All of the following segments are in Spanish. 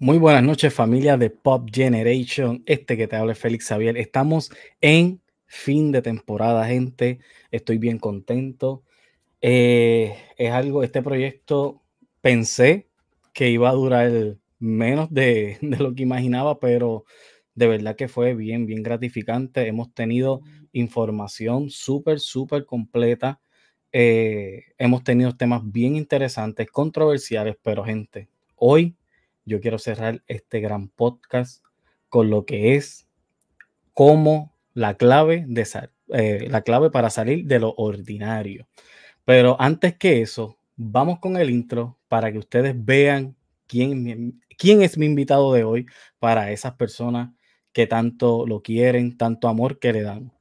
Muy buenas noches familia de Pop Generation, este que te habla es Félix Xavier. Estamos en fin de temporada, gente. Estoy bien contento. Eh, es algo, este proyecto pensé que iba a durar menos de, de lo que imaginaba, pero de verdad que fue bien, bien gratificante. Hemos tenido información súper, súper completa. Eh, hemos tenido temas bien interesantes, controversiales, pero gente, hoy yo quiero cerrar este gran podcast con lo que es como la clave, de eh, la clave para salir de lo ordinario. Pero antes que eso, vamos con el intro para que ustedes vean quién, quién es mi invitado de hoy para esas personas que tanto lo quieren, tanto amor que le dan.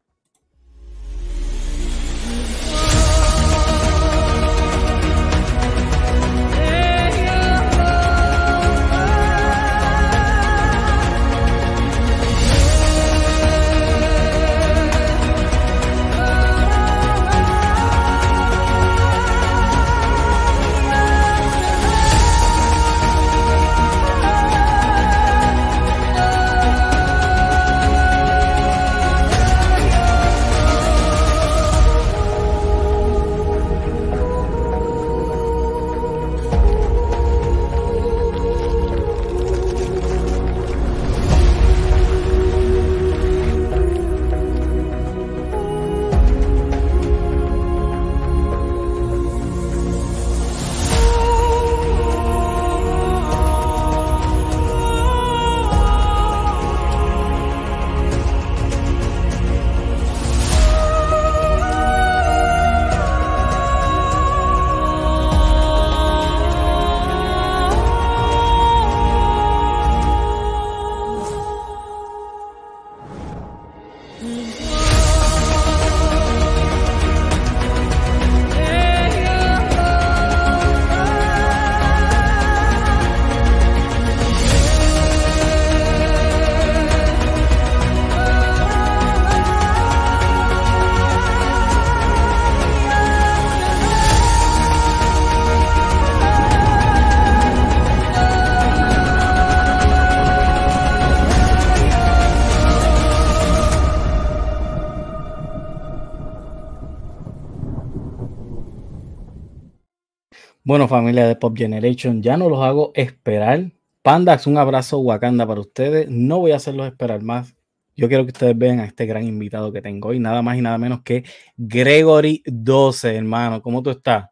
Bueno, familia de Pop Generation, ya no los hago esperar. Pandax, un abrazo Wakanda para ustedes. No voy a hacerlos esperar más. Yo quiero que ustedes vean a este gran invitado que tengo hoy, nada más y nada menos que Gregory 12, hermano. ¿Cómo tú estás?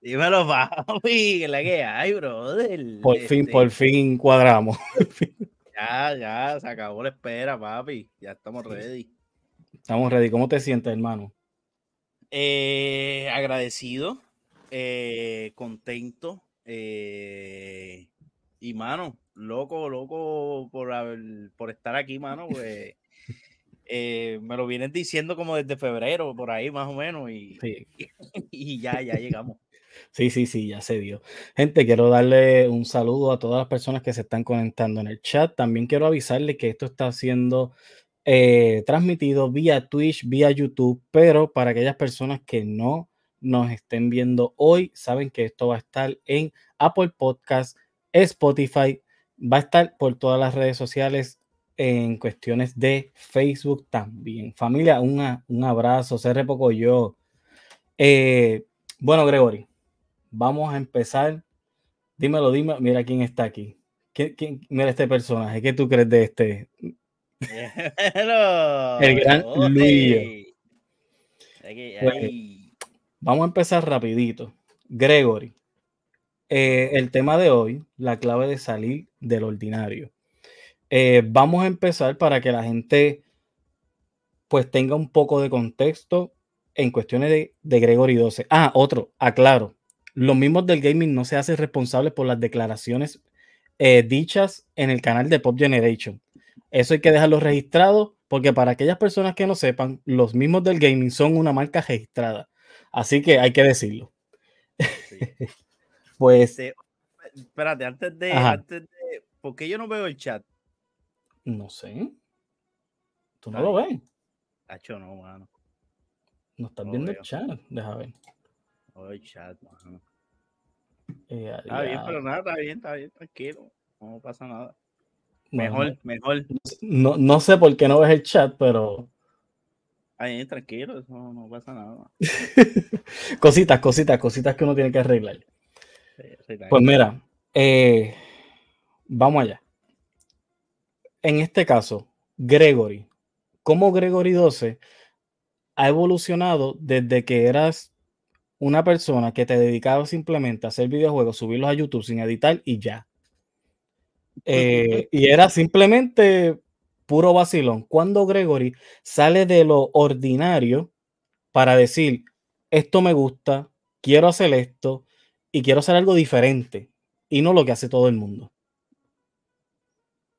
Dímelo, papi, la que hay, brother. Por fin, por este fin cuadramos. ya, ya, se acabó la espera, papi. Ya estamos ready. Estamos ready. ¿Cómo te sientes, hermano? Eh, agradecido eh, contento. Eh, y mano, loco, loco por, por estar aquí, mano, pues eh, me lo vienen diciendo como desde febrero, por ahí más o menos, y, y, ya, ya llegamos. Sí, sí, sí, ya se dio. Gente, quiero darle un saludo a todas las personas que se están conectando en el chat. También quiero avisarle que esto está siendo transmitido vía Twitch, vía YouTube, pero para aquellas personas que no nos estén viendo hoy, saben que esto va a estar en Apple Podcast, Spotify, va a estar por todas las redes sociales en cuestiones de Facebook también. Familia, un abrazo, se poco yo. Eh, bueno, Gregory, vamos a empezar. Dímelo, dime, mira quién está aquí. ¿Quién, mira este personaje, ¿qué tú crees de este? El gran Luis. Vamos a empezar rapidito. Gregory, eh, el tema de hoy, la clave de salir del ordinario. Eh, vamos a empezar para que la gente pues tenga un poco de contexto en cuestiones de, de Gregory 12. Ah, otro, aclaro. Los mismos del gaming no se hacen responsables por las declaraciones eh, dichas en el canal de Pop Generation. Eso hay que dejarlo registrado porque para aquellas personas que no sepan, los mismos del gaming son una marca registrada. Así que hay que decirlo. pues. Este, espérate, antes de, antes de. ¿Por qué yo no veo el chat? No sé. ¿Tú no lo ves? Hacho, no, mano. No estás viendo el chat. Deja ver. No el chat, mano. Eh, está bien, pero nada, está bien, está bien, tranquilo. no pasa nada. Mejor, mejor. No, no sé por qué no ves el chat, pero. Ay, tranquilo, no, no pasa nada. cositas, cositas, cositas que uno tiene que arreglar. pues mira, eh, vamos allá. En este caso, Gregory, ¿cómo Gregory 12 ha evolucionado desde que eras una persona que te dedicaba simplemente a hacer videojuegos, subirlos a YouTube sin editar y ya? Eh, y era simplemente puro vacilón. Cuando Gregory sale de lo ordinario para decir, esto me gusta, quiero hacer esto y quiero hacer algo diferente y no lo que hace todo el mundo.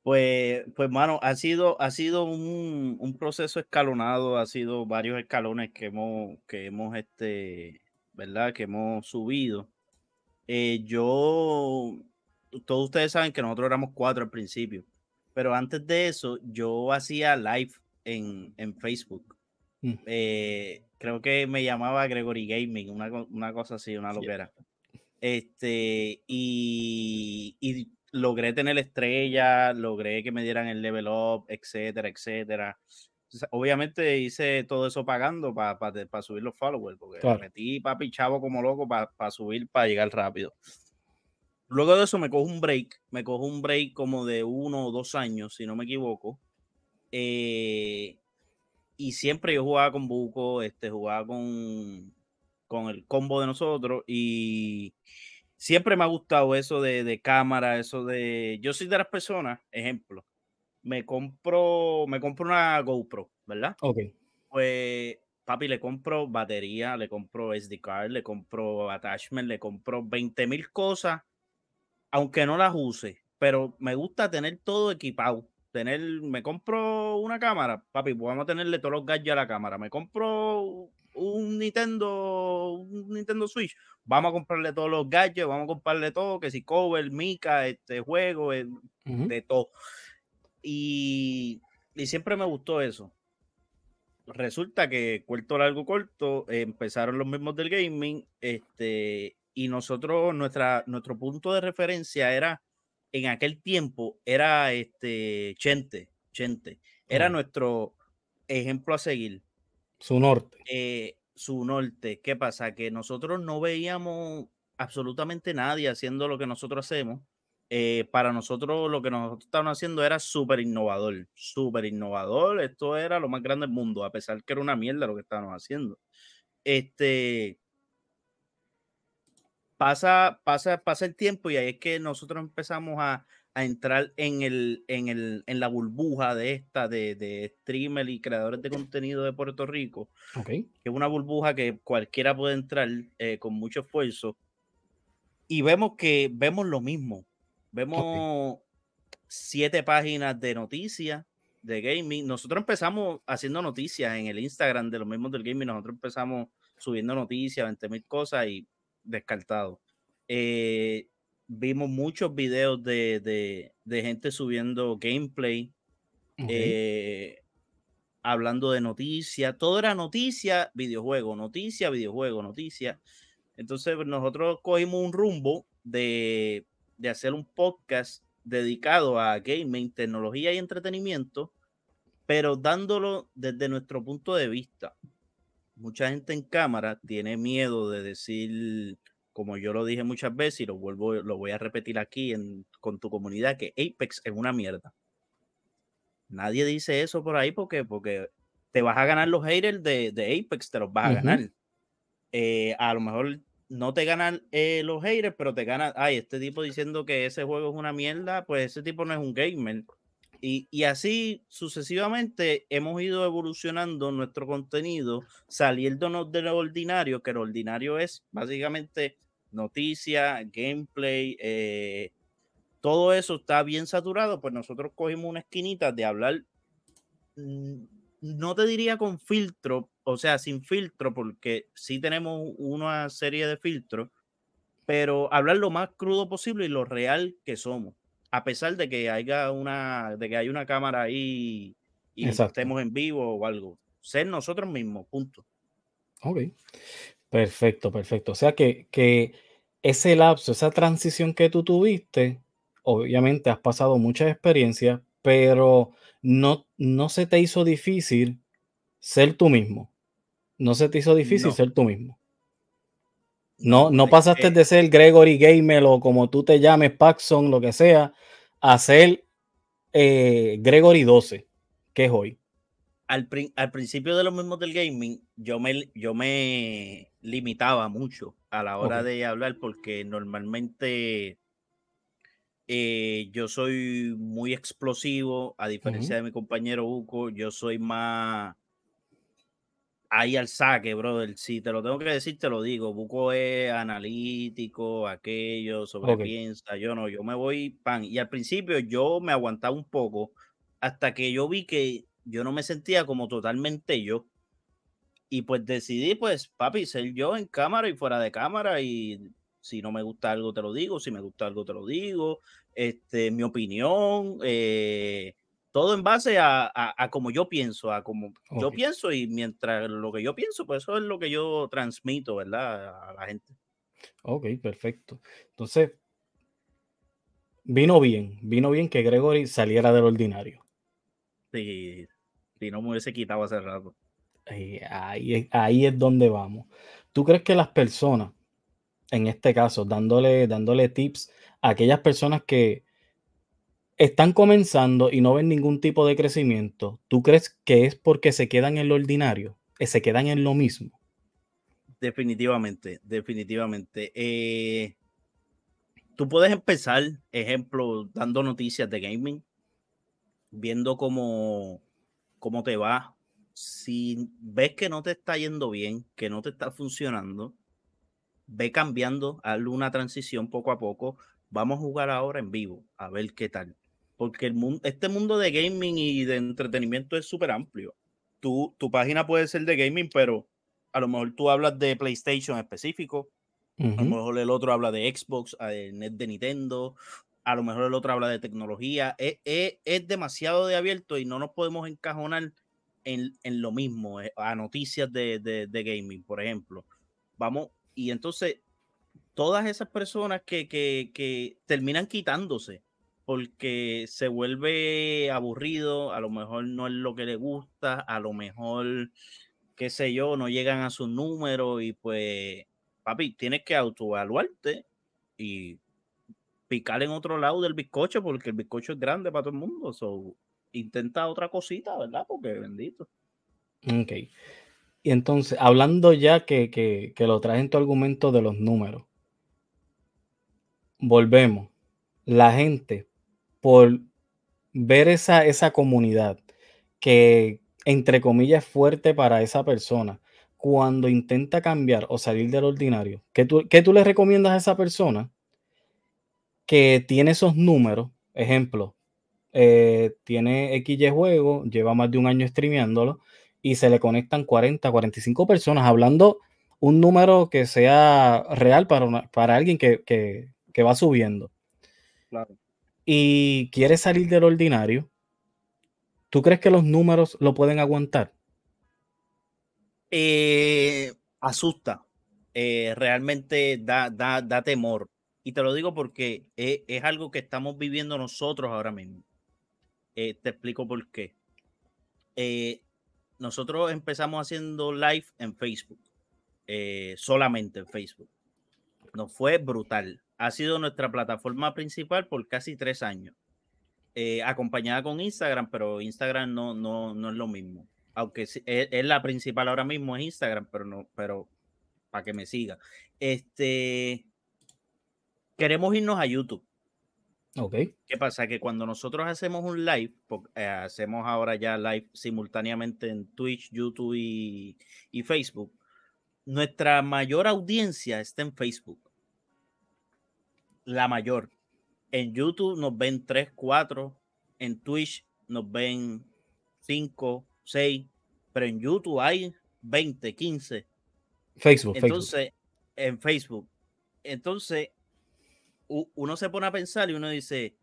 Pues, pues, mano, ha sido, ha sido un, un, proceso escalonado, ha sido varios escalones que hemos, que hemos, este, ¿verdad? Que hemos subido. Eh, yo todos ustedes saben que nosotros éramos cuatro al principio, pero antes de eso yo hacía live en, en Facebook. Mm. Eh, creo que me llamaba Gregory Gaming, una, una cosa así, una loquera. Este, y, y, logré tener estrella, logré que me dieran el level up, etcétera, etcétera. obviamente hice todo eso pagando para subir los followers, porque metí papi chavo como loco para subir, para llegar rápido. Luego de eso me cojo un break, me cojo un break como de uno o dos años, si no me equivoco. Eh, y siempre yo jugaba con Buco, este, jugaba con, con el combo de nosotros y siempre me ha gustado eso de, de, cámara, eso de... Yo soy de las personas, ejemplo, me compro, me compro una GoPro, ¿verdad? Ok. Pues, papi, le compro batería, le compro SD card, le compro attachment, le compro 20 mil cosas aunque no las use, pero me gusta tener todo equipado. Tener, me compro una cámara, papi, pues vamos a tenerle todos los gadgets a la cámara. Me compro un Nintendo, un Nintendo Switch, vamos a comprarle todos los gadgets, vamos a comprarle todo, que si cover, mica, este juego, eh, de todo. Y, y, siempre me gustó eso. Resulta que, corto largo, corto, empezaron los mismos del gaming, este, y nosotros, nuestra, nuestro punto de referencia era, en aquel tiempo, era este Chente, Chente, era nuestro ejemplo a seguir. Su norte. Eh, su norte. ¿Qué pasa? Que nosotros no veíamos absolutamente nadie haciendo lo que nosotros hacemos. Eh, para nosotros lo que nosotros estábamos haciendo era súper innovador, súper innovador. Esto era lo más grande del mundo, a pesar que era una mierda lo que estábamos haciendo. Este, pasa, pasa, pasa el tiempo y ahí es que nosotros empezamos a, a entrar en, el, en, el, en la burbuja de esta, de, de streamers y creadores de contenido de Puerto Rico. Okay. Que es una burbuja que cualquiera puede entrar eh, con mucho esfuerzo. Y vemos que vemos lo mismo. Vemos siete páginas de noticias de gaming. Nosotros empezamos haciendo noticias en el Instagram de los mismos del gaming. Nosotros empezamos subiendo noticias, 20 mil cosas y descartado. Eh, vimos muchos videos de, gente subiendo gameplay, eh, hablando de noticias, todo era noticia, videojuego, noticia, videojuego, noticia. Entonces nosotros cogimos un rumbo de, de hacer un podcast dedicado a gaming, tecnología y entretenimiento, pero dándolo desde nuestro punto de vista mucha gente en cámara tiene miedo de decir, como yo lo dije muchas veces y lo vuelvo, lo voy a repetir aquí en, con tu comunidad, que Apex es una mierda. Nadie dice eso por ahí porque, porque te vas a ganar los haters de, de Apex, te los vas a ganar. Eh, a lo mejor no te ganan eh, los haters, pero te ganan, ay, este tipo diciendo que ese juego es una mierda, pues ese tipo no es un gamer. Y, así sucesivamente hemos ido evolucionando nuestro contenido, saliéndonos de lo ordinario, que lo ordinario es básicamente noticias, gameplay, eh, todo eso está bien saturado, pues nosotros cogimos una esquinita de hablar, mm, no te diría con filtro, o sea, sin filtro, porque sí tenemos una serie de filtros, pero hablar lo más crudo posible y lo real que somos a pesar de que haya una, de que hay una cámara ahí y estemos en vivo o algo. Ser nosotros mismos, punto. Ok. Perfecto, perfecto. O sea que, que ese lapso, esa transición que tú tuviste, obviamente has pasado muchas experiencias, pero no, no se te hizo difícil ser tú mismo. No se te hizo difícil ser tú mismo. No, no pasaste de ser Gregory Gamer o como tú te llames, Paxson, lo que sea, a ser eh, Gregory 12, que es hoy. Al, principio de los mismos del gaming, yo me, yo me limitaba mucho a la hora de hablar porque normalmente eh, yo soy muy explosivo, a diferencia de mi compañero Uco, yo soy más ahí al saque, brother. Si te lo tengo que decir, te lo digo. Buco es analítico, aquello, sobrepiensa. Yo no, yo me voy pan. Y al principio yo me aguantaba un poco hasta que yo vi que yo no me sentía como totalmente yo. Y pues decidí, pues, papi, ser yo en cámara y fuera de cámara. Y si no me gusta algo, te lo digo. Si me gusta algo, te lo digo. Este, mi opinión. Eh, todo en base a, a, como yo pienso, a como yo pienso y mientras lo que yo pienso, pues eso es lo que yo transmito, ¿verdad? A la gente. Ok, perfecto. Entonces, vino bien, vino bien que Gregory saliera del ordinario. Sí, si no me hubiese quitado hace rato. Ahí, ahí, ahí es donde vamos. ¿Tú crees que las personas, en este caso, dándole, dándole tips a aquellas personas que, están comenzando y no ven ningún tipo de crecimiento, ¿tú crees que es porque se quedan en lo ordinario? Eh, ¿Se quedan en lo mismo? Definitivamente, definitivamente. Eh, tú puedes empezar, ejemplo, dando noticias de gaming, viendo cómo, cómo te va. Si ves que no te está yendo bien, que no te está funcionando, ve cambiando, hazle una transición poco a poco. Vamos a jugar ahora en vivo, a ver qué tal porque el mundo, este mundo de gaming y de entretenimiento es súper amplio. Tu, tu página puede ser de gaming, pero a lo mejor tú hablas de PlayStation específico, a lo mejor el otro habla de Xbox, de Net de Nintendo, a lo mejor el otro habla de tecnología. Es, es, demasiado de abierto y no nos podemos encajonar en, en lo mismo, eh, a noticias de, de, de, gaming, por ejemplo. Vamos, y entonces todas esas personas que, que, que terminan quitándose porque se vuelve aburrido, a lo mejor no es lo que le gusta, a lo mejor, qué sé yo, no llegan a su número y pues, papi, tienes que autoevaluarte y picar en otro lado del bizcocho porque el bizcocho es grande para todo el mundo. So, intenta otra cosita, ¿verdad? Porque bendito. Ok. Y entonces, hablando ya que, que, que lo traes en tu argumento de los números, volvemos. La gente por ver esa, esa comunidad que, entre comillas, es fuerte para esa persona cuando intenta cambiar o salir del ordinario. ¿Qué tú, tú le recomiendas a esa persona que tiene esos números? Ejemplo, eh, tiene XY juego, lleva más de un año streameándolo y se le conectan 40, 45 personas hablando un número que sea real para, para alguien que, que va subiendo. Claro y quiere salir del ordinario, ¿tú crees que los números lo pueden aguantar? Eh, asusta, eh, realmente da, da, da, temor. Y te lo digo porque es, algo que estamos viviendo nosotros ahora mismo. Eh, te explico por qué. nosotros empezamos haciendo live en Facebook, solamente en Facebook. Nos fue brutal ha sido nuestra plataforma principal por casi tres años, eh, acompañada con Instagram, pero Instagram no, no, no es lo mismo. Aunque es, es, la principal ahora mismo es Instagram, pero no, pero para que me siga. Este queremos irnos a YouTube. Ok. ¿Qué pasa? Que cuando nosotros hacemos un live, eh, hacemos ahora ya live simultáneamente en Twitch, YouTube y, y Facebook, nuestra mayor audiencia está en Facebook la mayor. En YouTube nos ven 3, 4, en Twitch nos ven 5, 6, pero en YouTube hay 20, 15. Facebook. Entonces, en Facebook. Entonces, uno se pone a pensar y uno dice,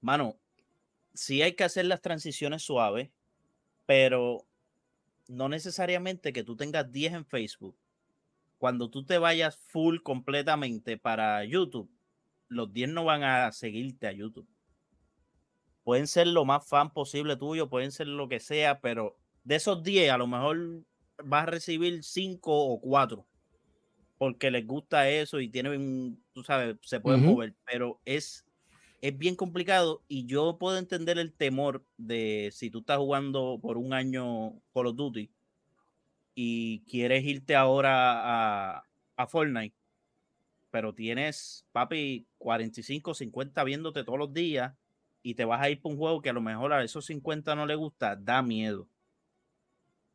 mano, sí hay que hacer las transiciones suaves, pero no necesariamente que tú tengas 10 en Facebook. Cuando tú te vayas full completamente para YouTube, los 10 no van a seguirte a YouTube. Pueden ser lo más fan posible tuyo, pueden ser lo que sea, pero de esos 10 a lo mejor vas a recibir 5 o 4 porque les gusta eso y tienen, tú sabes, se pueden mover, pero es, es bien complicado y yo puedo entender el temor de si tú estás jugando por un año Call of Duty y quieres irte ahora a, a Fortnite, pero tienes, papi, 45, 50 viéndote todos los días y te vas a ir por un juego que a lo mejor a esos 50 no le gusta, da miedo.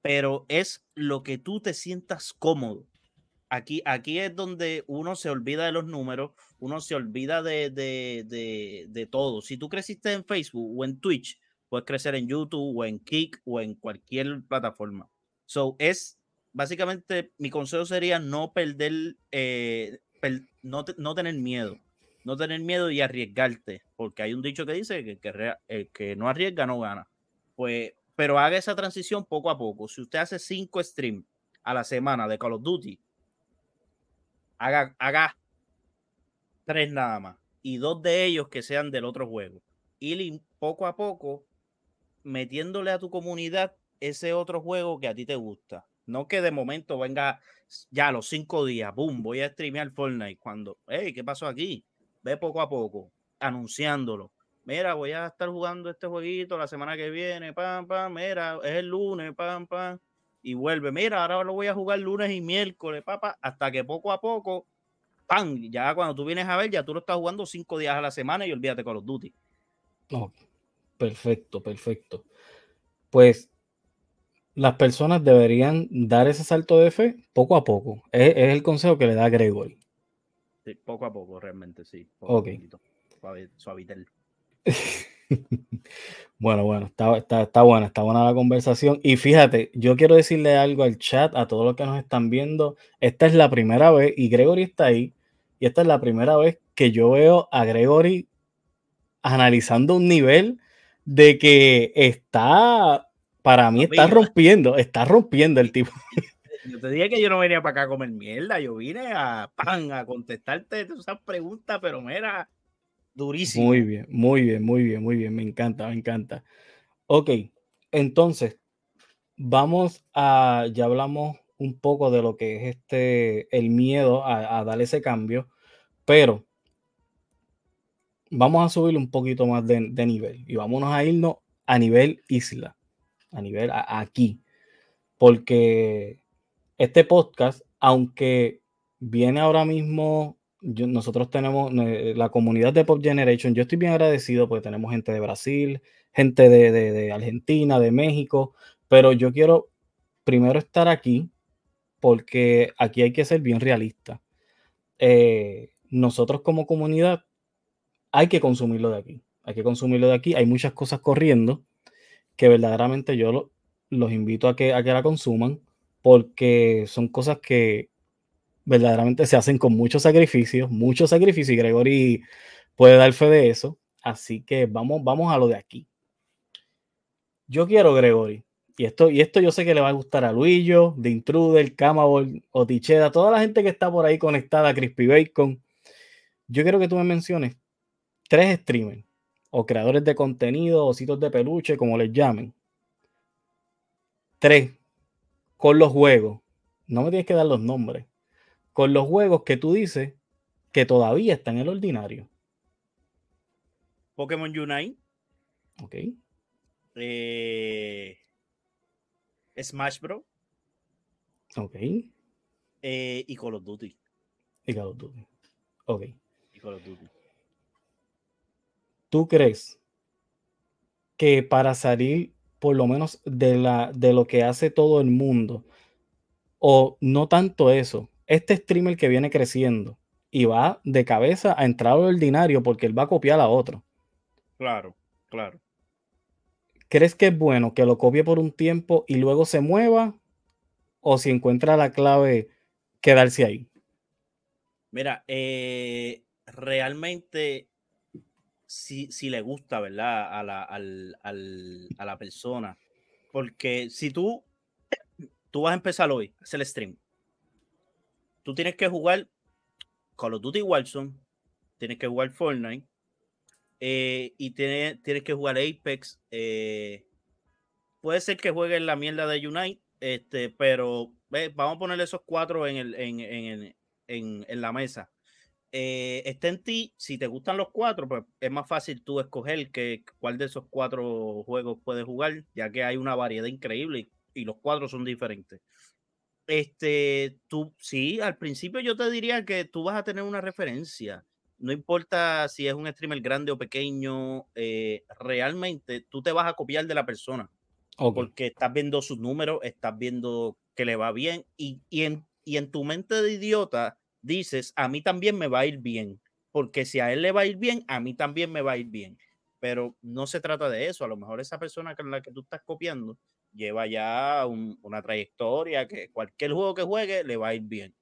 Pero es lo que tú te sientas cómodo aquí, aquí es donde uno se olvida de los números, uno se olvida de, de, de, todo. Si tú creciste en Facebook o en Twitch, puedes crecer en YouTube o en Kick o en cualquier plataforma. So, es básicamente mi consejo sería no perder, eh, no, no, tener miedo, no tener miedo y arriesgarte, porque hay un dicho que dice que, que, que no arriesga no gana. Pues, pero haga esa transición poco a poco. Si usted hace cinco streams a la semana de Call of Duty, haga, haga tres nada más y dos de ellos que sean del otro juego. Y poco a poco metiéndole a tu comunidad ese otro juego que a ti te gusta. No que de momento venga ya los cinco días, boom, voy a streamear Fortnite. Cuando, hey, ¿qué pasó aquí? Ve poco a poco, anunciándolo. Mira, voy a estar jugando este jueguito la semana que viene, pam, pam, mira, es el lunes, pam, pam y vuelve. Mira, ahora lo voy a jugar lunes y miércoles, papá, hasta que poco a poco, ¡pam! Ya cuando tú vienes a ver, ya tú lo estás jugando cinco días a la semana y olvídate con los duty. perfecto, perfecto. Pues las personas deberían dar ese salto de fe poco a poco. Es, el consejo que le da Gregory. Sí, poco a poco, realmente, sí. ok. Bueno, bueno, está, está, está, buena, está buena la conversación. Y fíjate, yo quiero decirle algo al chat, a todos los que nos están viendo. Esta es la primera vez, y Gregory está ahí, y esta es la primera vez que yo veo a Gregory analizando un nivel de que está, para mí está rompiendo, está rompiendo el tipo. Yo te dije que yo no venía para acá a comer mierda, yo vine a, pan, a contestarte esas preguntas, pero mira, Durísimo. Muy bien, muy bien, muy bien, muy bien. Me encanta, me encanta. Ok, entonces, vamos a, ya hablamos un poco de lo que es este, el miedo a, a dar ese cambio, pero vamos a subir un poquito más de, nivel y vámonos a irnos a nivel isla, a nivel aquí, porque este podcast, aunque viene ahora mismo nosotros tenemos eh, la comunidad de Pop Generation. Yo estoy bien agradecido porque tenemos gente de Brasil, gente de, Argentina, de México, pero yo quiero primero estar aquí porque aquí hay que ser bien realista. Eh, nosotros como comunidad hay que consumirlo de aquí. Hay que consumirlo de aquí. Hay muchas cosas corriendo que verdaderamente yo los invito a que, a que la consuman porque son cosas que verdaderamente se hacen con muchos sacrificios, muchos sacrificios, y Gregory puede dar fe de eso. Así que vamos, vamos a lo de aquí. Yo quiero, Gregory, y esto, y esto yo sé que le va a gustar a Luillo, The Intruder, Camabol, Oticheda, toda la gente que está por ahí conectada a Crispy Bacon. Yo quiero que tú me menciones tres streamers o creadores de contenido, ositos de peluche, como les llamen. Tres, con los juegos. No me tienes que dar los nombres con los juegos que tú dices que todavía están en el ordinario. Pokémon Unite. Ok. Eh, Smash Bros. Ok. Eh, y Call of Duty. Y Call of Duty. Ok. Y Call of Duty. ¿Tú crees que para salir por lo menos de, la, de lo que hace todo el mundo, o no tanto eso, este streamer que viene creciendo y va de cabeza a entrar al ordinario porque él va a copiar a otro. Claro, claro. ¿Crees que es bueno que lo copie por un tiempo y luego se mueva? ¿O si encuentra la clave, quedarse ahí? Mira, eh, realmente si, si, le gusta, ¿verdad? A la, a la persona. Porque si tú, tú vas a empezar hoy, hacer el stream tú tienes que jugar Call of Duty Warzone, tienes que jugar Fortnite eh, y tienes, tienes que jugar Apex. Eh, puede ser que juegues la mierda de Unite, este, pero vamos a poner esos cuatro en, el, en, en, en, en la mesa. Eh, está en ti, si te gustan los cuatro, pues es más fácil tú escoger que, cuál de esos cuatro juegos puedes jugar, ya que hay una variedad increíble y, y los cuatro son diferentes. Este, tú, sí, al principio yo te diría que tú vas a tener una referencia no importa si es un streamer grande o pequeño, eh, realmente tú te vas a copiar de la persona. Porque estás viendo sus números, estás viendo que le va bien y, y, en, y en tu mente de idiota dices, a mí también me va a ir bien. Porque si a él le va a ir bien, a mí también me va a ir bien. Pero no se trata de eso. A lo mejor esa persona con la que tú estás copiando lleva ya una trayectoria que cualquier juego que juegue le va a ir bien.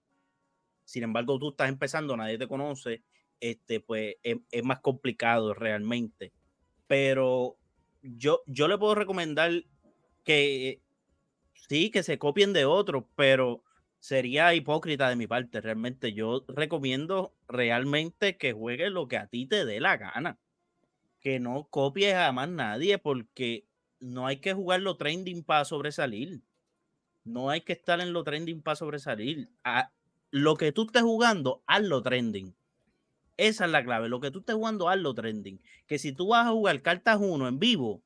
Sin embargo, tú estás empezando, nadie te conoce este, pues es, es, más complicado realmente. Pero yo, yo le puedo recomendar que sí, que se copien de otros, pero sería hipócrita de mi parte. Realmente yo recomiendo realmente que juegues lo que a ti te dé la gana. Que no copies a más nadie porque no hay que jugar lo trending para sobresalir. No hay que estar en lo trending para sobresalir. A, lo que tú estés jugando, hazlo trending. Esa es la clave. Lo que tú estés jugando, hazlo trending. Que si tú vas a jugar cartas 1 en vivo,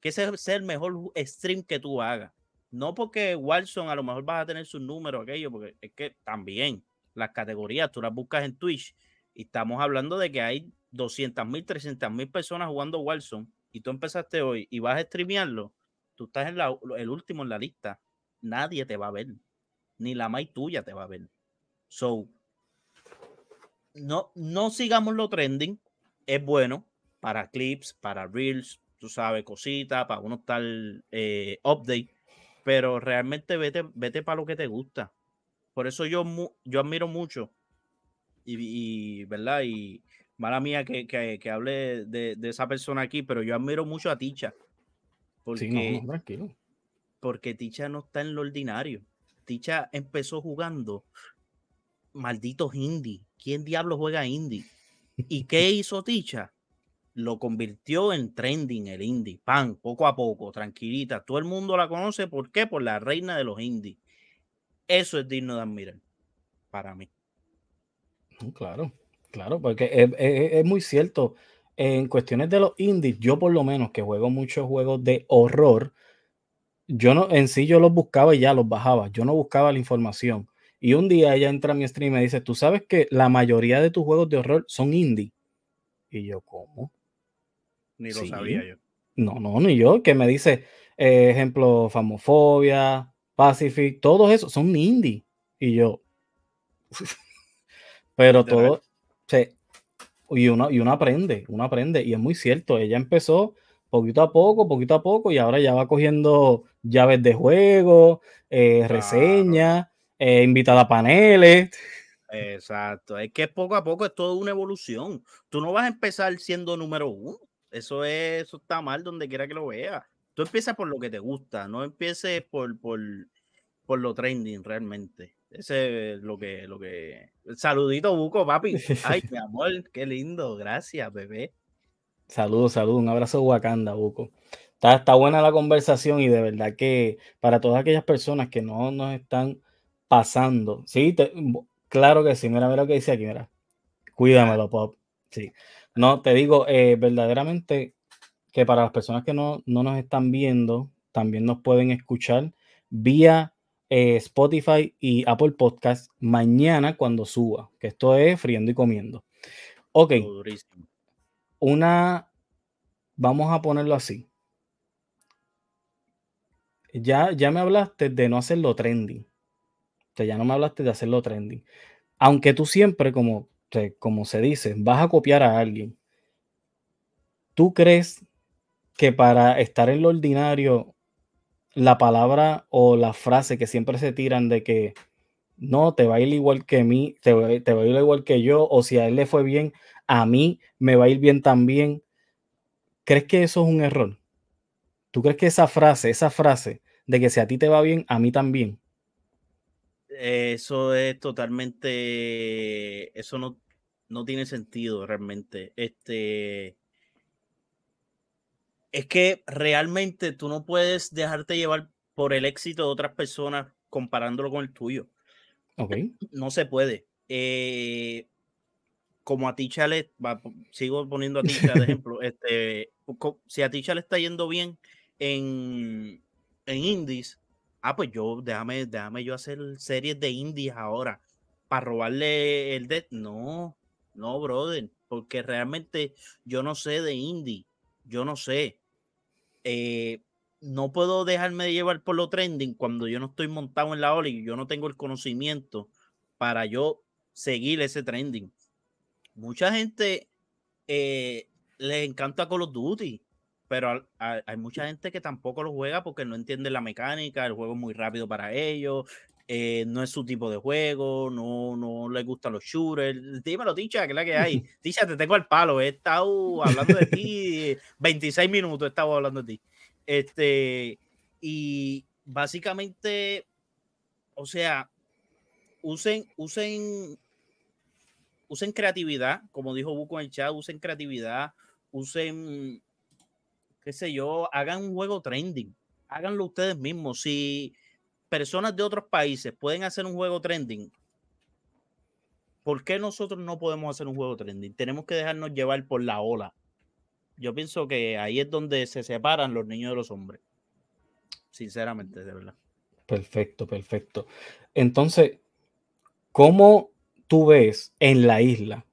que ese sea el mejor stream que tú hagas. No porque Wilson a lo mejor vas a tener sus números, aquello, porque es que también las categorías tú las buscas en Twitch y estamos hablando de que hay 200 mil, 300 mil personas jugando Wilson y tú empezaste hoy y vas a streamearlo, tú estás en la, el último en la lista. Nadie te va a ver, ni la más tuya te va a ver. So, no, no sigamos lo trending. Es bueno para clips, para reels, tú sabes, cositas, para uno estar eh, update. Pero realmente vete, vete para lo que te gusta. Por eso yo, yo admiro mucho. Y, ¿verdad? Y mala mía que, que, hable de, de, esa persona aquí, pero yo admiro mucho a Ticha. Porque, porque Ticha no está en lo ordinario. Ticha empezó jugando malditos indie. ¿Quién diablo juega indie? ¿Y qué hizo Ticha? Lo convirtió en trending el indie. Pan, poco a poco, tranquilita. Todo el mundo la conoce. ¿Por qué? Por la reina de los indies. Eso es digno de admirar para mí. Claro, claro, porque es, es muy cierto. En cuestiones de los indies, yo por lo menos que juego muchos juegos de horror, yo no, en sí yo los buscaba y ya los bajaba. Yo no buscaba la información. Y un día ella entra a mi stream y me dice, tú sabes que la mayoría de tus juegos de horror son indie. Y yo, ¿cómo? Ni lo sabía yo. No, no, ni yo. Que me dice, eh, ejemplo, Famofobia, Pacific, todos esos son indie. Y yo, pero todo, sí, y uno, y uno aprende, uno aprende. Y es muy cierto, ella empezó poquito a poco, poquito a poco, y ahora ya va cogiendo llaves de juego, eh, reseñas eh, invitada a paneles. Exacto, es que poco a poco es todo una evolución. Tú no vas a empezar siendo número uno. Eso es, eso está mal donde quiera que lo veas. Tú empiezas por lo que te gusta, no empieces por, por, por lo trending realmente. Ese es lo que, lo que. Saludito, Buco, papi. Ay, mi amor, qué lindo. Gracias, bebé. Saludos, saludos. Un abrazo, Wakanda, Buco. Está, está buena la conversación y de verdad que para todas aquellas personas que no nos están pasando. Sí, claro que sí. Mira, mira lo que dice aquí, mira. Cuídamelo, Pop. Sí. No, te digo, eh, verdaderamente que para las personas que no, nos están viendo, también nos pueden escuchar vía eh, Spotify y Apple Podcast mañana cuando suba, que esto es friendo y comiendo. Ok. Una, vamos a ponerlo así. Ya, ya me hablaste de no hacerlo trending ya no me hablaste de hacerlo trending. Aunque tú siempre, como, como se dice, vas a copiar a alguien. ¿Tú crees que para estar en lo ordinario, la palabra o la frase que siempre se tiran de que no, te va a ir igual que mí, te te va a ir igual que yo, o si a él le fue bien, a mí me va a ir bien también. ¿Crees que eso es un error? ¿Tú crees que esa frase, esa frase de que si a ti te va bien, a mí también, eso es totalmente, eso no, no tiene sentido realmente. Este. Es que realmente tú no puedes dejarte llevar por el éxito de otras personas comparándolo con el tuyo. Ok. No se puede. Eh, como a Ticha le, sigo poniendo a Ticha de ejemplo, este, si a Ticha le está yendo bien en, en indies, ah, pues yo, déjame, déjame yo hacer series de indies ahora para robarle el dead. No, no, brother, porque realmente yo no sé de indie, yo no sé. Eh, no puedo dejarme de llevar por lo trending cuando yo no estoy montado en la ola y yo no tengo el conocimiento para yo seguir ese trending. Mucha gente eh, les encanta Call of Duty, pero hay mucha gente que tampoco lo juega porque no entiende la mecánica, el juego es muy rápido para ellos, eh, no es su tipo de juego, no, no le gustan los shooters. Dímelo, Ticha, que es la que hay. Ticha, te tengo al palo, he estado hablando de ti 26 minutos, he estado hablando de ti. Este, y básicamente, o sea, usen, usen, usen creatividad, como dijo Buco en el chat, usen creatividad, usen, qué sé yo, hagan un juego trending, háganlo ustedes mismos. Si personas de otros países pueden hacer un juego trending, ¿por qué nosotros no podemos hacer un juego trending? Tenemos que dejarnos llevar por la ola. Yo pienso que ahí es donde se separan los niños de los hombres. Sinceramente, de verdad. Perfecto, perfecto. Entonces, ¿cómo tú ves en la isla?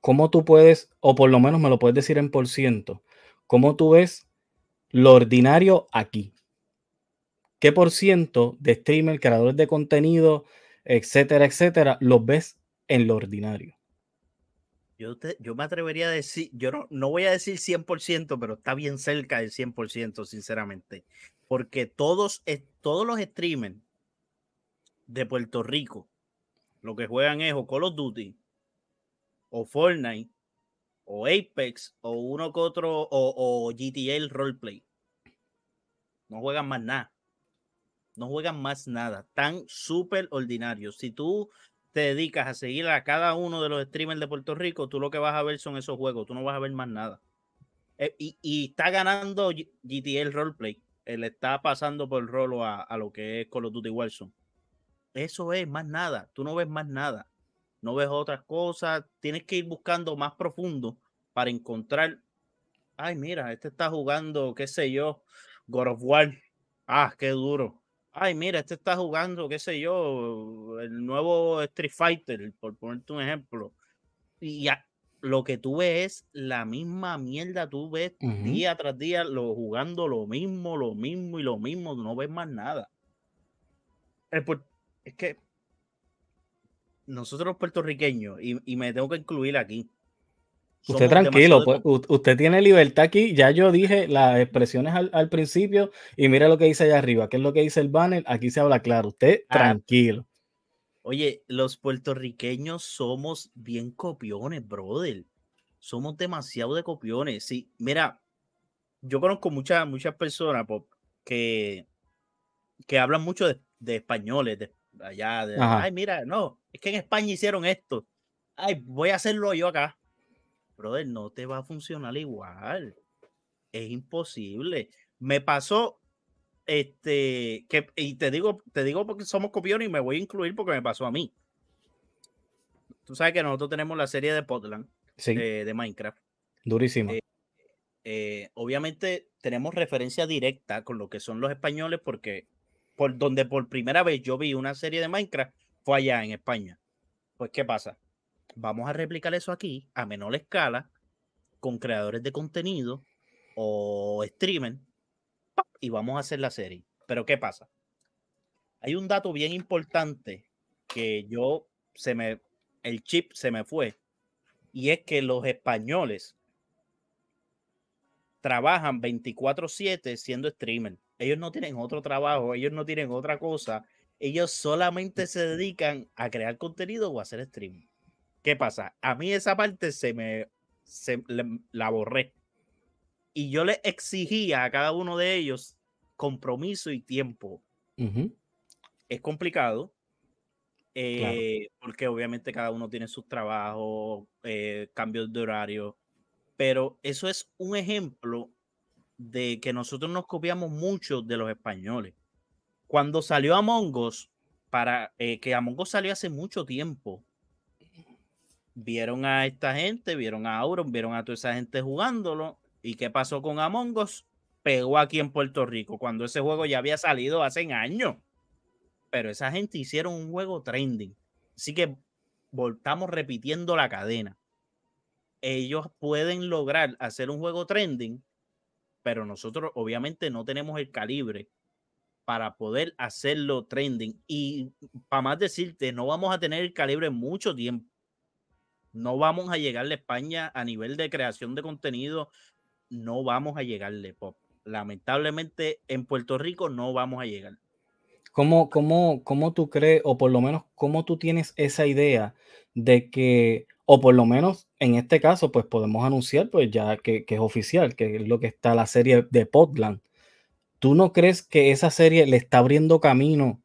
¿Cómo tú puedes, o por lo menos me lo puedes decir en por ciento, cómo tú ves lo ordinario aquí? ¿Qué por ciento de streamers, creadores de contenido, etcétera, etcétera, los ves en lo ordinario? Yo, yo me atrevería a decir, yo no, no voy a decir 100%, pero está bien cerca del 100%, sinceramente. Porque todos, todos los streamers de Puerto Rico, lo que juegan es o Call of Duty, o Fortnite, o Apex, o uno que otro, o, o GTA roleplay. No juegan más nada no juegan más nada, tan súper ordinarios. Si tú te dedicas a seguir a cada uno de los streamers de Puerto Rico, tú lo que vas a ver son esos juegos, tú no vas a ver más nada. Eh, y, está ganando GTA roleplay, él está pasando por el rolo a, lo que es Call of Duty Warzone. Eso es más nada, tú no ves más nada, no ves otras cosas, tienes que ir buscando más profundo para encontrar, ay mira, este está jugando, qué sé yo, God of War, ah, qué duro, ay, mira, este está jugando, qué sé yo, el nuevo Street Fighter, por ponerte un ejemplo. Y ya, lo que tú ves es la misma mierda, tú ves día tras día lo, jugando lo mismo, lo mismo y lo mismo, no ves más nada. Es que nosotros los puertorriqueños, y, y me tengo que incluir aquí, Usted tranquilo, pues, usted tiene libertad aquí. Ya yo dije las expresiones al, principio y mira lo que dice allá arriba, que es lo que dice el banner. Aquí se habla claro. Usted ah. tranquilo. Oye, los puertorriqueños somos bien copiones, brother. Somos demasiado de copiones. Sí, mira, yo conozco muchas, muchas personas que, que hablan mucho de, españoles, de allá. De, Ay, mira, no, es que en España hicieron esto. Ay, voy a hacerlo yo acá brother, no te va a funcionar igual. Es imposible. Me pasó, este, que, y te digo, te digo porque somos copiones y me voy a incluir porque me pasó a mí. Tú sabes que nosotros tenemos la serie de Portland eh, de Minecraft. Durísimo. Eh, eh, obviamente tenemos referencia directa con lo que son los españoles porque por donde por primera vez yo vi una serie de Minecraft fue allá en España. Pues, ¿qué pasa? vamos a replicar eso aquí a menor escala con creadores de contenido o streamer y vamos a hacer la serie. Pero ¿qué pasa? Hay un dato bien importante que yo se me el chip se me fue y es que los españoles trabajan 24/7 siendo streamer. Ellos no tienen otro trabajo, ellos no tienen otra cosa. Ellos solamente se dedican a crear contenido o a hacer streaming. ¿Qué pasa? A mí esa parte se me la borré. Y yo le exigía a cada uno de ellos compromiso y tiempo. Es complicado, eh, porque obviamente cada uno tiene sus trabajos, eh, cambios de horario, pero eso es un ejemplo de que nosotros nos copiamos mucho de los españoles. Cuando salió Among Us, para eh, que Among Us salió hace mucho tiempo, vieron a esta gente, vieron a Auron, vieron a toda esa gente jugándolo. ¿Y qué pasó con Among Us? Pegó aquí en Puerto Rico, cuando ese juego ya había salido hace años pero esa gente hicieron un juego trending. Así que voltamos repitiendo la cadena. Ellos pueden lograr hacer un juego trending, pero nosotros obviamente no tenemos el calibre para poder hacerlo trending. Y para más decirte, no vamos a tener el calibre mucho tiempo. No vamos a llegarle a España a nivel de creación de contenido. No vamos a llegarle pop. Lamentablemente en Puerto Rico no vamos a llegar. ¿Cómo, cómo, cómo tú crees, o por lo menos cómo tú tienes esa idea de que, o por lo menos en este caso, pues podemos anunciar, pues ya que, es oficial, que es lo que está la serie de Portland. ¿Tú no crees que esa serie le está abriendo camino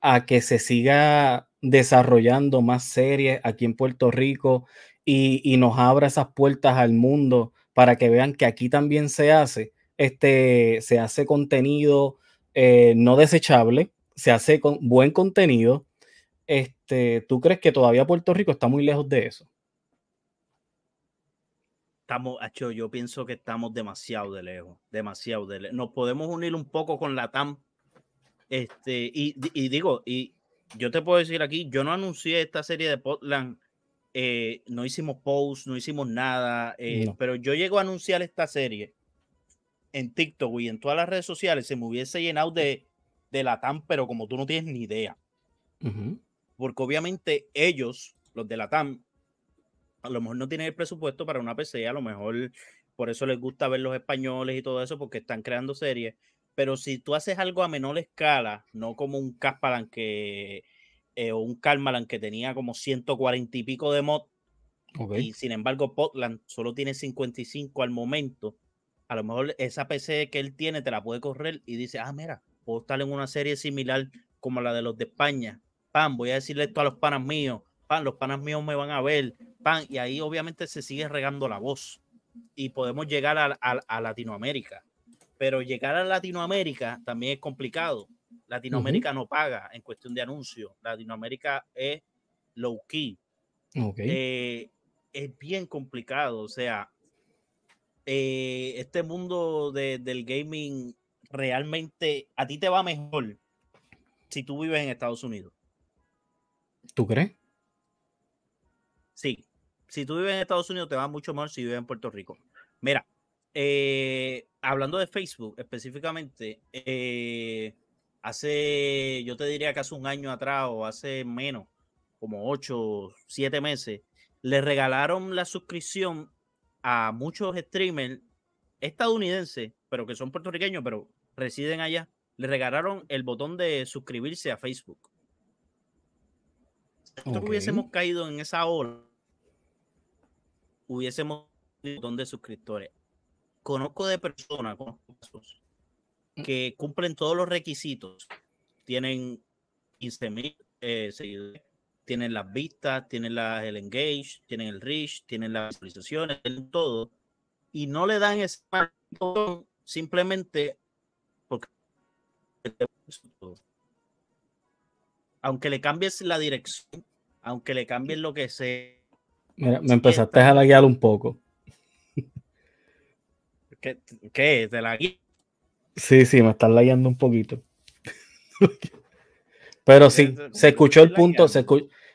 a que se siga desarrollando más series aquí en Puerto Rico y, y, nos abra esas puertas al mundo para que vean que aquí también se hace, este, se hace contenido eh, no desechable, se hace con buen contenido. Este, ¿Tú crees que todavía Puerto Rico está muy lejos de eso? Estamos, yo pienso que estamos demasiado de lejos, demasiado de lejos. Nos podemos unir un poco con la TAM. Este, y, digo, y yo te puedo decir aquí, yo no anuncié esta serie de Portland, eh, no hicimos post, no hicimos nada, eh, pero yo llego a anunciar esta serie en TikTok y en todas las redes sociales se me hubiese llenado de, de TAM, pero como tú no tienes ni idea. Porque obviamente ellos, los de la TAM, a lo mejor no tienen el presupuesto para una PC, a lo mejor por eso les gusta ver los españoles y todo eso, porque están creando series. Pero si tú haces algo a menor escala, no como un Caspalan que eh, o un Calmalan que tenía como 140 y pico de mod, y sin embargo Potland solo tiene 55 al momento, a lo mejor esa PC que él tiene te la puede correr y dice, ah, mira, puedo estar en una serie similar como la de los de España. Pan, voy a decirle esto a los panas míos. Pan, los panas míos me van a ver. Pan, y ahí obviamente se sigue regando la voz y podemos llegar a, Latinoamérica. Pero llegar a Latinoamérica también es complicado. Latinoamérica no paga en cuestión de anuncios. Latinoamérica es low key. Eh, es bien complicado. O sea, eh, este mundo del gaming realmente a ti te va mejor si tú vives en Estados Unidos. ¿Tú crees? Sí. Si tú vives en Estados Unidos, te va mucho mejor si vives en Puerto Rico. Mira, eh, hablando de Facebook específicamente, eh, hace, yo te diría que hace un año atrás o hace menos, como ocho, siete meses, le regalaron la suscripción a muchos streamers estadounidenses, pero que son puertorriqueños, pero residen allá, le regalaron el botón de suscribirse a Facebook. Si nosotros hubiésemos caído en esa hora, hubiésemos el botón de suscriptores. Conozco de personas mm. que cumplen todos los requisitos. Tienen 15 mil eh, seguidores, tienen las vistas, tienen la, el engage, tienen el reach, tienen las visualizaciones, tienen todo, y no le dan ese simplemente porque aunque le cambies la dirección, aunque le cambies lo que sea. Mira, me empezaste a laguear un poco. ¿Qué? ¿Qué? ¿Te la Sí, sí, me estás lagueando un poquito. Pero sí, se escuchó el punto, se,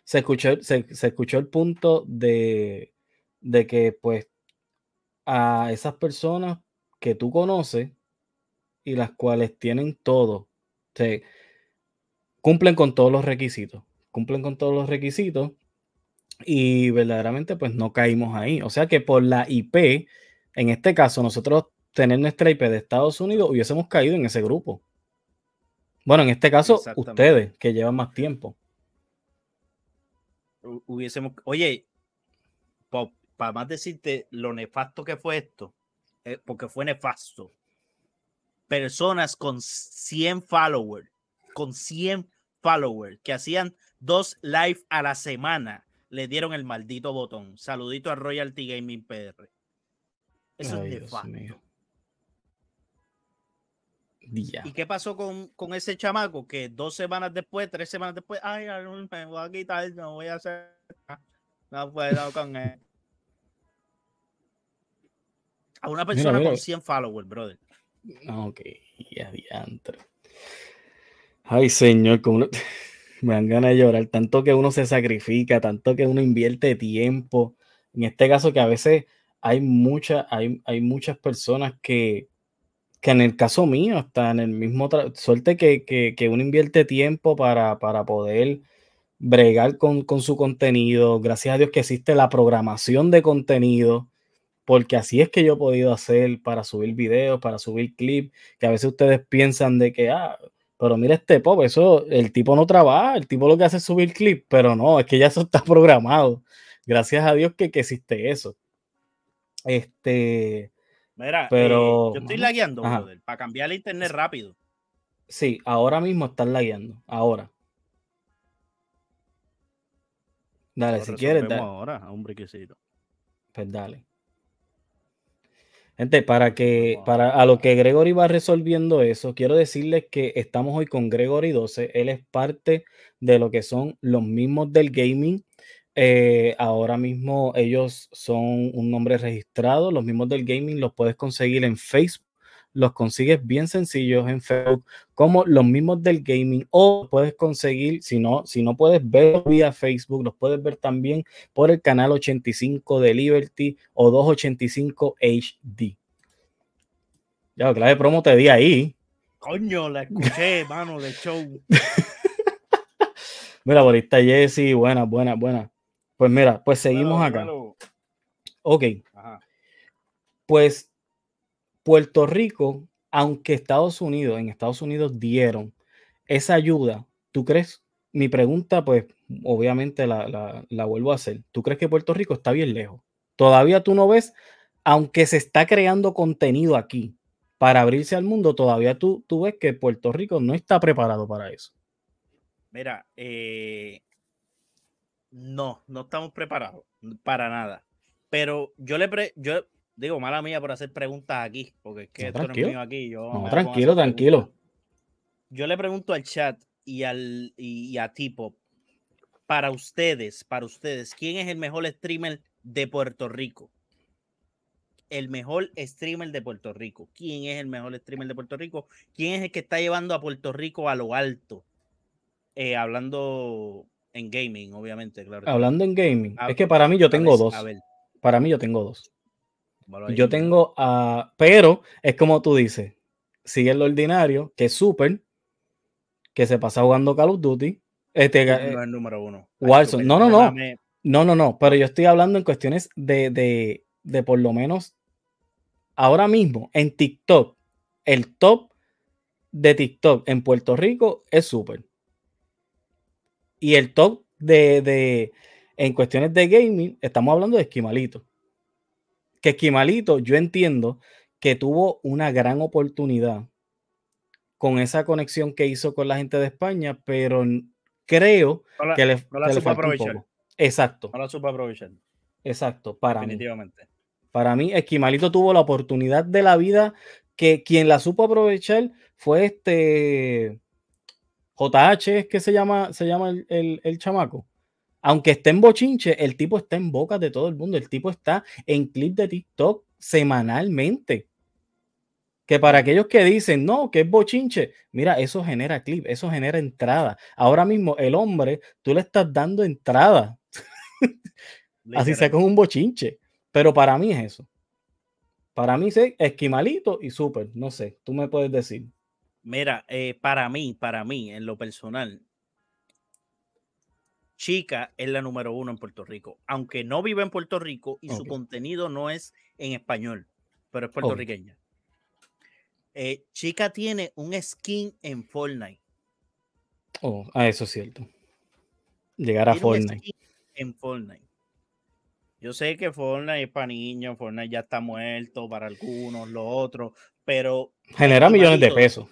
se escuchó, se, escuchó el punto de, de, que pues a esas personas que tú conoces y las cuales tienen todo, se cumplen con todos los requisitos, cumplen con todos los requisitos y verdaderamente pues no caímos ahí. O sea que por la IP, en este caso nosotros tener nuestra IP de Estados Unidos hubiésemos caído en ese grupo. Bueno, en este caso ustedes que llevan más tiempo hubiésemos, oye, para más decirte lo nefasto que fue esto, eh, porque fue nefasto. Personas con 100 followers, con 100 followers, que hacían dos live a la semana le dieron el maldito botón. Saludito a Royalty Gaming PR. Eso es de ¿Y qué pasó con, con, ese chamaco que dos semanas después, tres semanas después, ay, me voy a quitar, no voy a hacer, no puedo con él? A una persona con 100 followers, brother. Ok, ya diantre. Ay, señor, como me dan ganas de llorar. Tanto que uno se sacrifica, tanto que uno invierte tiempo. En este caso, que a veces hay, hay, hay muchas personas que, que en el caso mío, está en el mismo suerte que, que, que, uno invierte tiempo para, para poder bregar con, con, su contenido. Gracias a Dios que existe la programación de contenido, porque así es que yo he podido hacer para subir videos, para subir clips, que a veces ustedes piensan de que, ah, pero mira este pop, eso, el tipo no trabaja, el tipo lo que hace es subir clips, pero no, es que ya eso está programado. Gracias a Dios que, que existe eso. Este, Mira, pero, eh, yo estoy lagueando, para cambiar el internet rápido. Sí, ahora mismo están lagueando. Ahora. Dale, si quieres. Dale. ahora, hombre, que Pues dale. Gente, para que, para a lo que Gregory va resolviendo eso, quiero decirles que estamos hoy con Gregory 12. Él es parte de lo que son los mismos del gaming. Eh, ahora mismo ellos son un nombre registrado, los mismos del gaming los puedes conseguir en Facebook, los consigues bien sencillos en Facebook, como los mismos del gaming, o puedes conseguir, si no, si no puedes ver vía Facebook, los puedes ver también por el canal 85 de Liberty o 285 HD. Ya, clave promo te di ahí. Coño, la escuché, mano, de show. Mira, por ahí está Jesse, buena, buena, buena. Pues mira, pues seguimos acá. Ok. Pues Puerto Rico, aunque Estados Unidos, en Estados Unidos dieron esa ayuda, ¿tú crees? Mi pregunta, pues obviamente la, la vuelvo a hacer. ¿Tú crees que Puerto Rico está bien lejos? Todavía tú no ves, aunque se está creando contenido aquí para abrirse al mundo, todavía tú, tú ves que Puerto Rico no está preparado para eso. Mira, eh, no, no estamos preparados para nada. Pero yo le pre yo digo, mala mía por hacer preguntas aquí, porque es que esto no es mío aquí. Yo no, tranquilo, tranquilo. Yo le pregunto al chat y al y a Tipo, para ustedes, para ustedes, ¿quién es el mejor streamer de Puerto Rico? El mejor streamer de Puerto Rico. ¿Quién es el mejor streamer de Puerto Rico? ¿Quién es el que está llevando a Puerto Rico a lo alto? Eh, hablando en gaming, obviamente, claro. Hablando en gaming, es que para mí yo tengo dos. Para mí yo tengo dos. Yo tengo a. pero es como tú dices: sigue lo ordinario, que es Super, que se pasa jugando Call of Duty. Este, no es el número uno. Warzone. No, no, no. No, no, no. Pero yo estoy hablando en cuestiones de, de, de por lo menos ahora mismo en TikTok. El top de TikTok en Puerto Rico es Super. Y el top de, en cuestiones de gaming, estamos hablando de Esquimalito. Que Esquimalito, yo entiendo que tuvo una gran oportunidad con esa conexión que hizo con la gente de España, pero creo que le, no la aprovechar. Exacto. No la supo aprovechar. Exacto, para Definitivamente. Para mí, Esquimalito tuvo la oportunidad de la vida que quien la supo aprovechar fue este JH es que se llama, se llama el, chamaco. Aunque esté en bochinche, el tipo está en boca de todo el mundo. El tipo está en clip de TikTok semanalmente. Que para aquellos que dicen, no, que es bochinche, mira, eso genera clip, eso genera entrada. Ahora mismo el hombre, tú le estás dando entrada. Así sea con un bochinche. Pero para mí es eso. Para mí es esquimalito y súper. No sé, tú me puedes decir. Mira, eh, para mí, para mí, en lo personal, Chica es la número uno en Puerto Rico, aunque no vive en Puerto Rico y su contenido no es en español, pero es puertorriqueña. Eh, Chica tiene un skin en Fortnite. Oh, ah, eso es cierto. Llegar a Fortnite. En Fortnite. Yo sé que Fortnite es para niños, Fortnite ya está muerto para algunos, los otros, pero. Genera millones de pesos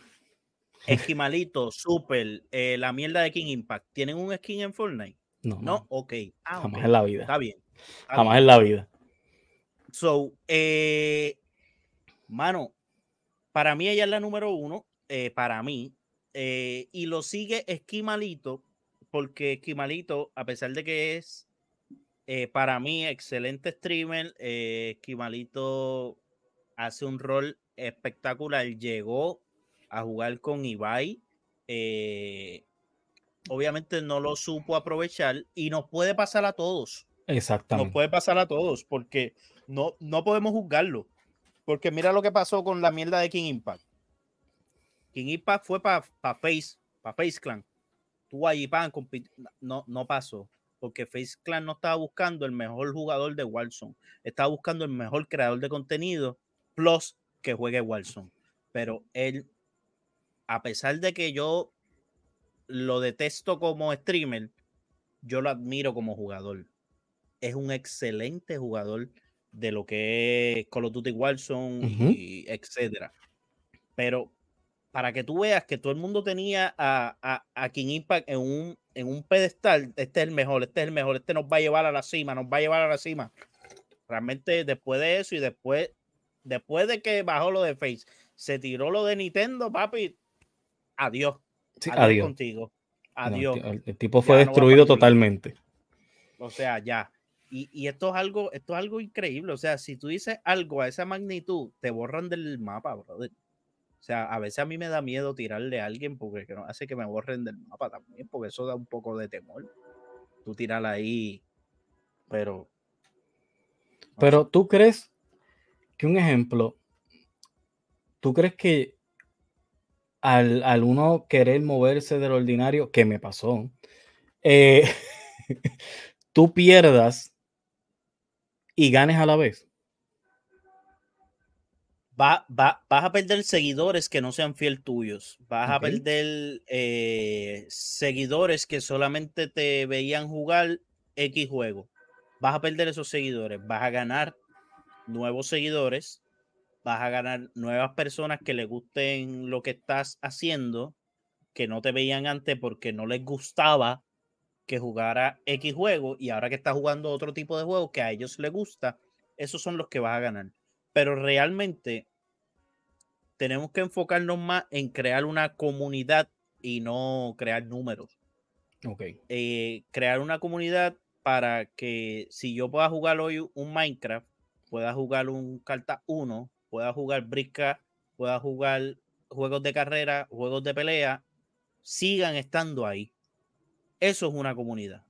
Esquimalito, Super, eh, la mierda de King Impact, ¿tienen un skin en Fortnite? No. No, ok. Ah, Jamás en la vida. Está bien. está Jamás bien. en la vida. So, eh, mano, para mí ella es la número uno, eh, para mí, eh, y lo sigue Esquimalito, porque Esquimalito, a pesar de que es, eh, para mí, excelente streamer, Esquimalito hace un rol espectacular, llegó a jugar con Ibai, eh, obviamente no lo supo aprovechar y nos puede pasar a todos. Nos Exactamente. puede pasar a todos porque no, no podemos juzgarlo. Porque mira lo que pasó con la mierda de King Impact. King Impact fue para Face, para Face Clan. Tú ahí pan, no, no pasó. Porque Face Clan no estaba buscando el mejor jugador de Warzone. Estaba buscando el mejor creador de contenido, plus que juegue Warzone. Pero él, a pesar de que yo lo detesto como streamer, yo lo admiro como jugador es un excelente jugador de lo que es Call of Duty Warzone y etcétera. Pero para que tú veas que todo el mundo tenía a, a, a King Impact en un, en un pedestal, este es el mejor, este es el mejor, este nos va a llevar a la cima, nos va a llevar a la cima. Realmente después de eso y después, después de que bajó lo de Face, se tiró lo de Nintendo, papi, adiós. Sí, adiós, adiós. contigo. Adiós. el, el- el tipo fue Ya destruido totalmente. O sea, ya. Y, y esto es algo, esto es algo increíble. O sea, si tú dices algo a esa magnitud, te borran del mapa, brother. O sea, a veces a mí me da miedo tirarle a alguien porque que no hace que me borren del mapa también, porque eso da un poco de temor. Tú tirarla ahí, pero. Pero tú crees que un ejemplo, tú crees que al, al uno querer moverse del ordinario, que me pasó, eh, tú pierdas y ganes a la vez. va, va- vas a perder seguidores que no sean fiel tuyos. Vas a perder eh, seguidores que solamente te veían jugar X juego. Vas a perder esos seguidores. Vas a ganar nuevos seguidores. Vas a ganar nuevas personas que les gusten lo que estás haciendo, que no te veían antes porque no les gustaba que jugara X juego y ahora que estás jugando otro tipo de juego que a ellos les gusta, esos son los que vas a ganar. Pero realmente tenemos que enfocarnos más en crear una comunidad y no crear números. Ok. Eh, crear una comunidad para que si yo pueda jugar hoy un Minecraft, pueda jugar un Carta 1, pueda jugar Brisca, pueda jugar juegos de carrera, juegos de pelea, sigan estando ahí. Eso es una comunidad.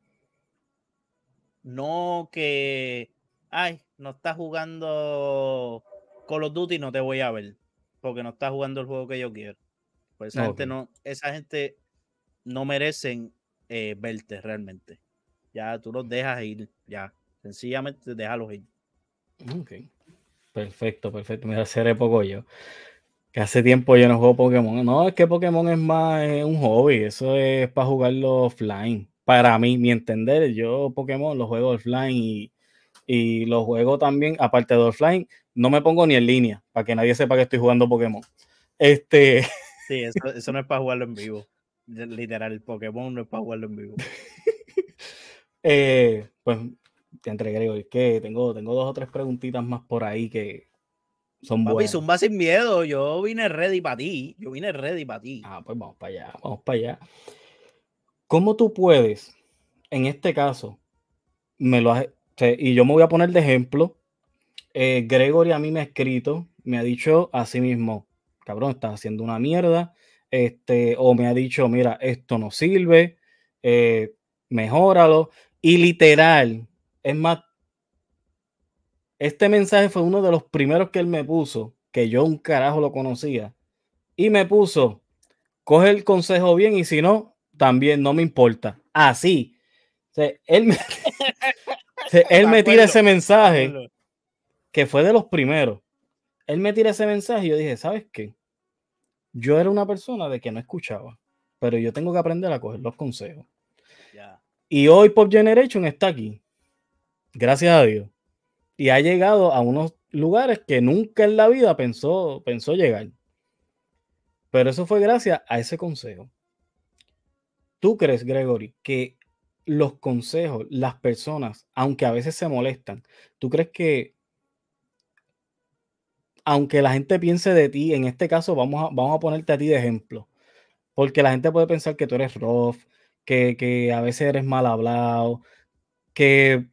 No que, ay, no estás jugando Call of Duty, no te voy a ver, porque no estás jugando el juego que yo quiero. Pues esa gente no, esa gente no merecen eh, verte realmente. Ya tú los dejas ir, ya. Sencillamente déjalos ir. Ok. Perfecto, perfecto. Mira, seré poco yo. Que hace tiempo yo no juego Pokémon. No, es que Pokémon es más un hobby. Eso es para jugarlo offline. Para mí, mi entender, yo Pokémon lo juego offline y, y lo juego también, aparte de offline, no me pongo ni en línea para que nadie sepa que estoy jugando Pokémon. Este, Sí, eso, eso no es para jugarlo en vivo. Literal, el Pokémon no es para jugarlo en vivo. eh, pues te entregué hoy que tengo, tengo dos o tres preguntitas más por ahí que son Papi, buenas. zumba sin miedo. Yo vine ready para ti. Yo vine ready para ti. Ah, pues vamos para allá, vamos para allá. ¿Cómo tú puedes, en este caso, me lo has, y yo me voy a poner de ejemplo, eh, Gregory a mí me ha escrito, me ha dicho a sí mismo, cabrón, estás haciendo una mierda, este, o me ha dicho, mira, esto no sirve, eh, mejóralo, y literal, es más, este mensaje fue uno de los primeros que él me puso, que yo un carajo lo conocía, y me puso, coge el consejo bien y si no, también no me importa. Así. O sea, él me, él me tira ese mensaje que fue de los primeros. Él me tira ese mensaje y yo dije, ¿sabes qué? Yo era una persona de que no escuchaba, pero yo tengo que aprender a coger los consejos. Y hoy Pop Generation está aquí. Gracias a Dios. Y ha llegado a unos lugares que nunca en la vida pensó, pensó llegar. Pero eso fue gracias a ese consejo. ¿Tú crees, Gregory, que los consejos, las personas, aunque a veces se molestan, ¿tú crees que aunque la gente piense de ti, en este caso vamos a, vamos a ponerte a ti de ejemplo, porque la gente puede pensar que tú eres rough, que, que a veces eres mal hablado, que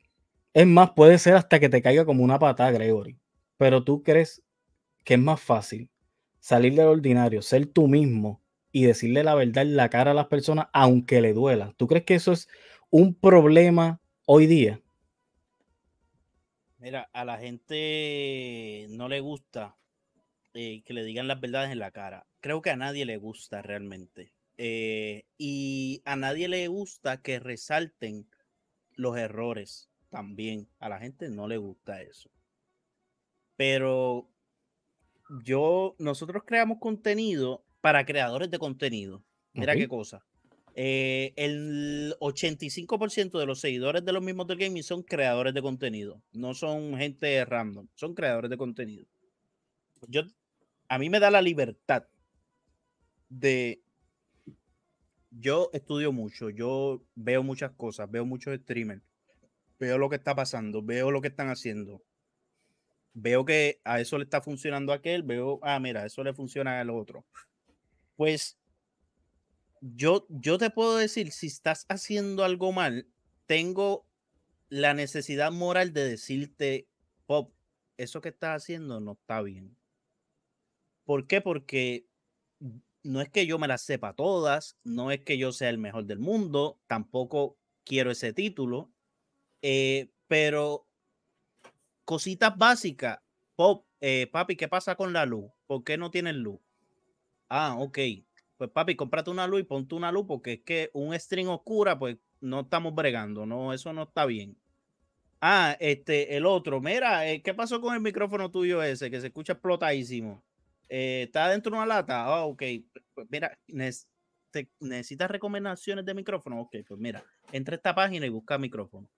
es más, puede ser hasta que te caiga como una patada, Gregory, pero tú crees que es más fácil salir del ordinario, ser tú mismo y decirle la verdad en la cara a las personas, aunque le duela. ¿Tú crees que eso es un problema hoy día? Mira, a la gente no le gusta eh, que le digan las verdades en la cara. Creo que a nadie le gusta realmente. Eh, y a nadie le gusta que resalten los errores también. A la gente no le gusta eso. Pero yo, nosotros creamos contenido para creadores de contenido. Mira qué cosa. Eh, el 85% de los seguidores de los mismos del gaming son creadores de contenido, no son gente random, son creadores de contenido. Yo, a mí me da la libertad de. Yo estudio mucho, yo veo muchas cosas, veo muchos streamers, veo lo que está pasando, veo lo que están haciendo. Veo que a eso le está funcionando aquel, veo, ah, mira, eso le funciona al otro. Pues yo, yo te puedo decir, si estás haciendo algo mal, tengo la necesidad moral de decirte, Pop, eso que estás haciendo no está bien. ¿Por qué? Porque no es que yo me las sepa todas, no es que yo sea el mejor del mundo, tampoco quiero ese título, eh, pero cositas básicas, eh, papi, ¿qué pasa con la luz? ¿Por qué no tienes luz? Ah, ok pues papi, cómprate una luz y ponte una luz porque es que un string oscura, pues no estamos bregando, no, eso no está bien. Ah, este, el otro, mira, eh, ¿qué pasó con el micrófono tuyo ese que se escucha explotadísimo? ¿Está dentro de una lata? Ah, ok. Pues mira, necesitas recomendaciones de micrófono. Ok, pues mira, entra a esta página y busca micrófono.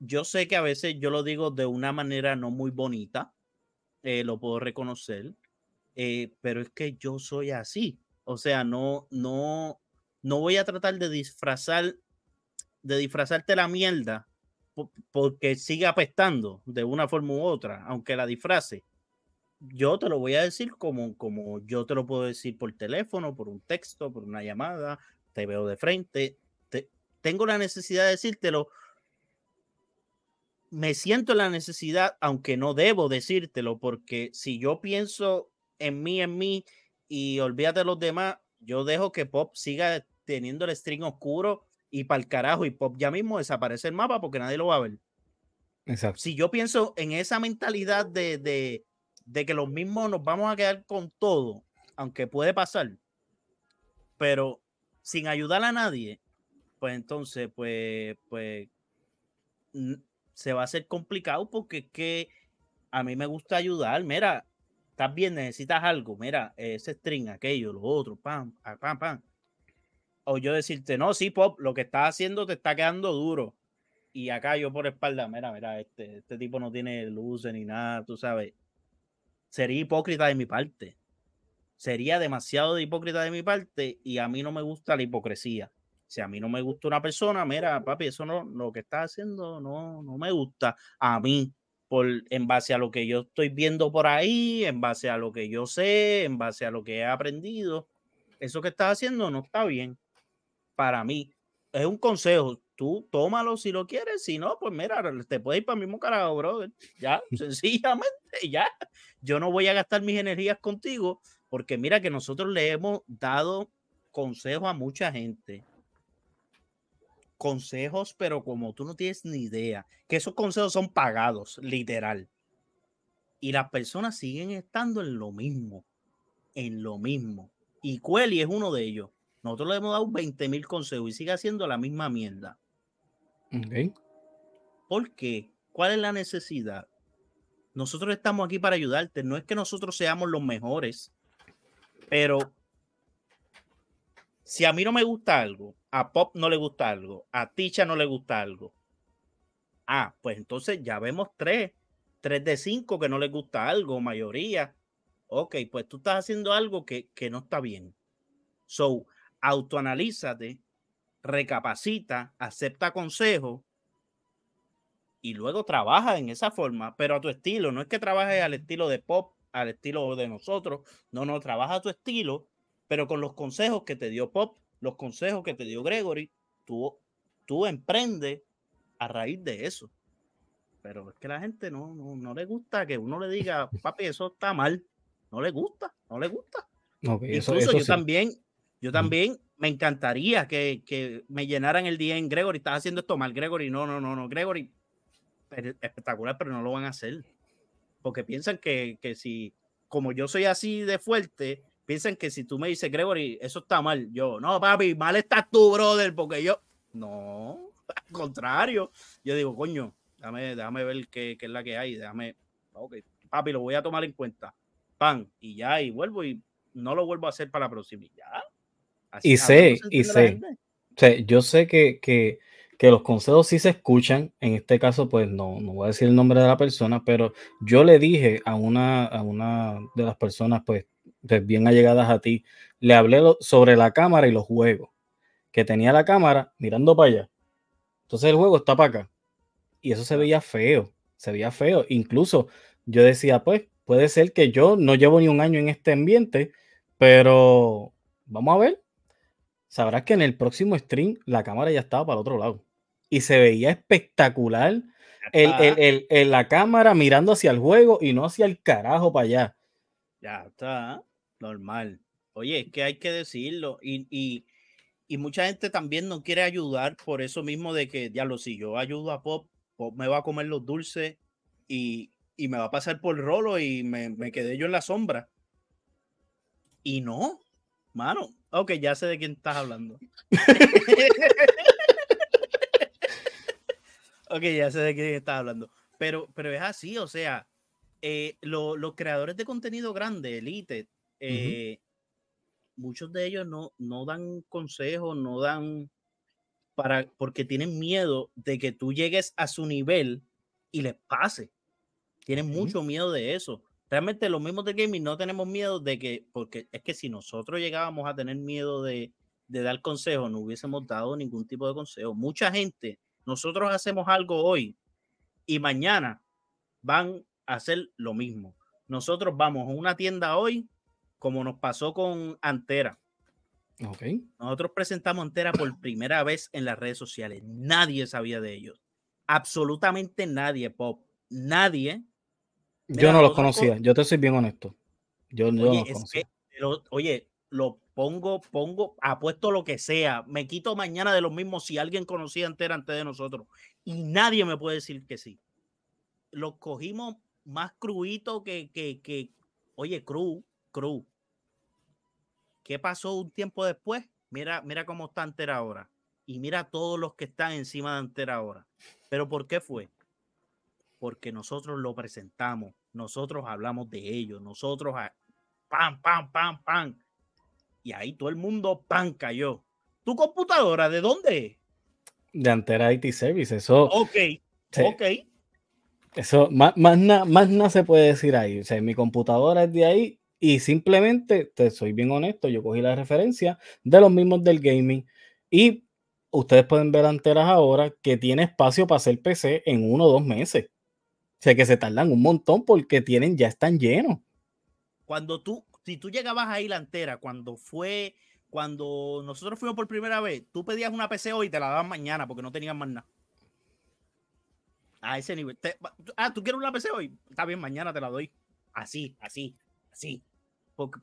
Yo sé que a veces yo lo digo de una manera no muy bonita, eh, lo puedo reconocer, pero es que yo soy así. O sea, no, no, no voy a tratar de disfrazar, de disfrazarte la mierda porque sigue apestando de una forma u otra, aunque la disfrace. Yo te lo voy a decir como, como yo te lo puedo decir por teléfono, por un texto, por una llamada, te veo de frente, tengo la necesidad de decírtelo. Me siento la necesidad, aunque no debo decírtelo, porque si yo pienso en mí, en mí, y olvídate de los demás. Yo dejo que Pop siga teniendo el string oscuro y para el carajo. Y Pop ya mismo desaparece el mapa porque nadie lo va a ver. Exacto. Si yo pienso en esa mentalidad de, de, de que los mismos nos vamos a quedar con todo, aunque puede pasar, pero sin ayudar a nadie, pues entonces, pues, pues se va a hacer complicado porque es que a mí me gusta ayudar. Mira, estás bien, necesitas algo, mira, ese string, aquello, lo otro, pam, pam, pam. O yo decirte, no, sí, Pop, lo que estás haciendo te está quedando duro. Y acá yo por espalda, mira, mira, este, este tipo no tiene luces ni nada, tú sabes. Sería hipócrita de mi parte. Sería demasiado de hipócrita de mi parte y a mí no me gusta la hipocresía. Si a mí no me gusta una persona, mira, papi, eso no, lo que estás haciendo no, no me gusta a mí por, en base a lo que yo estoy viendo por ahí, en base a lo que yo sé, en base a lo que he aprendido. Eso que estás haciendo no está bien para mí. Es un consejo. Tú tómalo si lo quieres. Si no, pues mira, te puedes ir para el mismo carajo, brother. Ya, sencillamente, ya. Yo no voy a gastar mis energías contigo porque mira que nosotros le hemos dado consejo a mucha gente consejos, pero como tú no tienes ni idea, que esos consejos son pagados, literal. Y las personas siguen estando en lo mismo, en lo mismo. Y Cueli es uno de ellos. Nosotros le hemos dado 20 mil consejos y sigue haciendo la misma mierda. Okay. ¿Por qué? ¿Cuál es la necesidad? Nosotros estamos aquí para ayudarte. No es que nosotros seamos los mejores, pero si a mí no me gusta algo, a Pop no le gusta algo, a Ticha no le gusta algo. Ah, pues entonces ya vemos tres, tres de cinco que no les gusta algo, mayoría. ok, pues tú estás haciendo algo que, que no está bien. So, autoanalízate, recapacita, acepta consejo y luego trabaja en esa forma, pero a tu estilo. No es que trabajes al estilo de pop, al estilo de nosotros. No, no, trabaja a tu estilo, pero con los consejos que te dio pop, los consejos que te dio Gregory, tú, tú emprendes a raíz de eso. Pero es que la gente no, no, no le gusta que uno le diga, papi, eso está mal. No le gusta, no le gusta. Incluso yo también, yo también me encantaría que, que, me llenaran el día en Gregory, estás haciendo esto mal, Gregory. No, no, no, no, Gregory, espectacular, pero no lo van a hacer. Porque piensan que, que si, como yo soy así de fuerte, piensan que si tú me dices, Gregory, eso está mal, yo, no, papi, mal estás tú, brother, porque yo, no, al contrario, yo digo, coño, déjame, déjame ver qué, qué es la que hay, déjame, ok, papi, lo voy a tomar en cuenta, pan, y ya, y vuelvo y no lo vuelvo a hacer para la próxima, ya. y sé, y sé, yo sé que, que, que, los consejos sí se escuchan, en este caso, pues no, no voy a decir el nombre de la persona, pero yo le dije a una, a una de las personas, pues bien allegadas a ti, le hablé sobre la cámara y los juegos, que tenía la cámara mirando para allá. Entonces el juego está para acá. Y eso se veía feo, se veía feo. Incluso yo decía, pues, puede ser que yo no llevo ni un año en este ambiente, pero vamos a ver. Sabrás que en el próximo stream la cámara ya estaba para el otro lado. Y se veía espectacular el, la cámara mirando hacia el juego y no hacia el carajo para allá. Ya está, normal. Oye, es que hay que decirlo. Y, y, y mucha gente también no quiere ayudar por eso mismo de que, ya lo si yo ayudo a Pop, me va a comer los dulces y, me va a pasar por el rolo y me, quedé yo en la sombra. Y no, mano. Ok, ya sé de quién estás hablando. ok, ya sé de quién estás hablando. Pero, pero es así, o sea, eh, los creadores de contenido grande, Elite, eh, muchos de ellos no, no dan consejos, no dan para, porque tienen miedo de que tú llegues a su nivel y les pase. Tienen mucho miedo de eso. Realmente los mismos de gaming no tenemos miedo de que, porque es que si nosotros llegábamos a tener miedo de, de dar consejos, no hubiésemos dado ningún tipo de consejo. Mucha gente, nosotros hacemos algo hoy y mañana van a hacer lo mismo. Nosotros vamos a una tienda hoy, como nos pasó con Antera. Okay. Nosotros presentamos Antera por primera vez en las redes sociales. Nadie sabía de ellos. Absolutamente nadie, Pop. Nadie. yo no los conocía. Yo te soy bien honesto. Yo, no los conocía. oye, lo pongo, pongo, apuesto lo que sea. Me quito mañana de los mismos si alguien conocía Antera antes de nosotros. Y nadie me puede decir que sí. Los cogimos más cruito que, que, que, oye, cru, cru. ¿Qué pasó un tiempo después? Mira, mira cómo está Antera ahora. Y mira todos los que están encima de Antera ahora. ¿Pero por qué fue? Porque nosotros lo presentamos, nosotros hablamos de ello, nosotros, pam, pam, pam, pam. Y ahí todo el mundo, pam, cayó. ¿Tu computadora de dónde? De Antera IT Service, eso. Ok, ok. Eso, más, más nada se puede decir ahí. O sea, mi computadora es de ahí y simplemente, te soy bien honesto, yo cogí la referencia de los mismos del gaming y ustedes pueden ver anteras ahora que tiene espacio para hacer PC en uno o dos meses. O sea que se tardan un montón porque tienen, ya están llenos. Cuando tú, si tú llegabas ahí la antera, cuando fue, cuando nosotros fuimos por primera vez, tú pedías una PC hoy y te la daban mañana porque no tenían más nada. A ese nivel. ah, ¿tú quieres una PC hoy? Está bien, mañana te la doy. Así, así, así. Porque,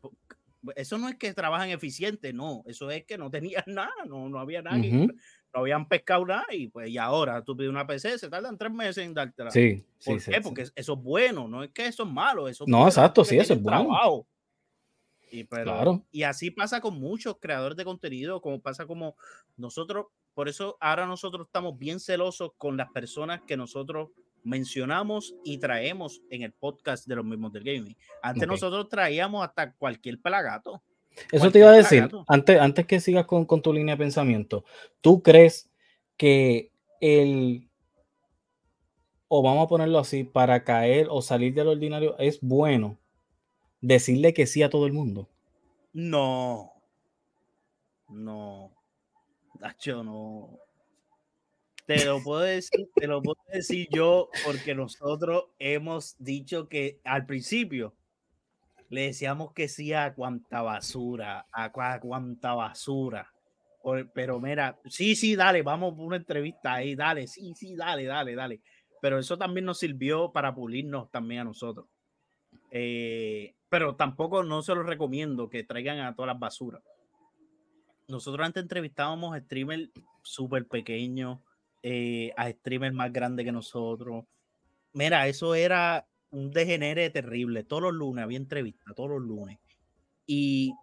eso no es que trabajan eficiente, no, eso es que no tenían nada, no, no había nada, no habían pescado nada y pues y ahora tú pides una PC, se tardan tres meses en dártela. Sí, ¿Por qué? Porque eso es bueno, no es que eso es malo, eso No, exacto, sí, eso es bueno. Y, claro. y así pasa con muchos creadores de contenido, como pasa como nosotros, por eso ahora nosotros estamos bien celosos con las personas que nosotros mencionamos y traemos en el podcast de los mismos del gaming. Antes nosotros traíamos hasta cualquier pelagato. Eso te iba a decir, antes, antes que sigas con, con, tu línea de pensamiento, ¿tú crees que el, o vamos a ponerlo así, para caer o salir del ordinario es bueno? decirle que sí a todo el mundo. No. No. Nacho, no. Te lo puedo decir, te lo puedo decir yo porque nosotros hemos dicho que al principio le decíamos que sí a cuanta basura, a, cuanta basura. pero mira, sí, sí, dale, vamos por una entrevista ahí, dale, sí, sí, dale, dale, dale. Pero eso también nos sirvió para pulirnos también a nosotros. Eh, pero tampoco no se los recomiendo que traigan a todas las basuras. Nosotros antes entrevistábamos streamers súper pequeños, eh, a streamers más grandes que nosotros. Mira, eso era un degenere terrible. Todos los lunes había entrevista, todos los lunes. Y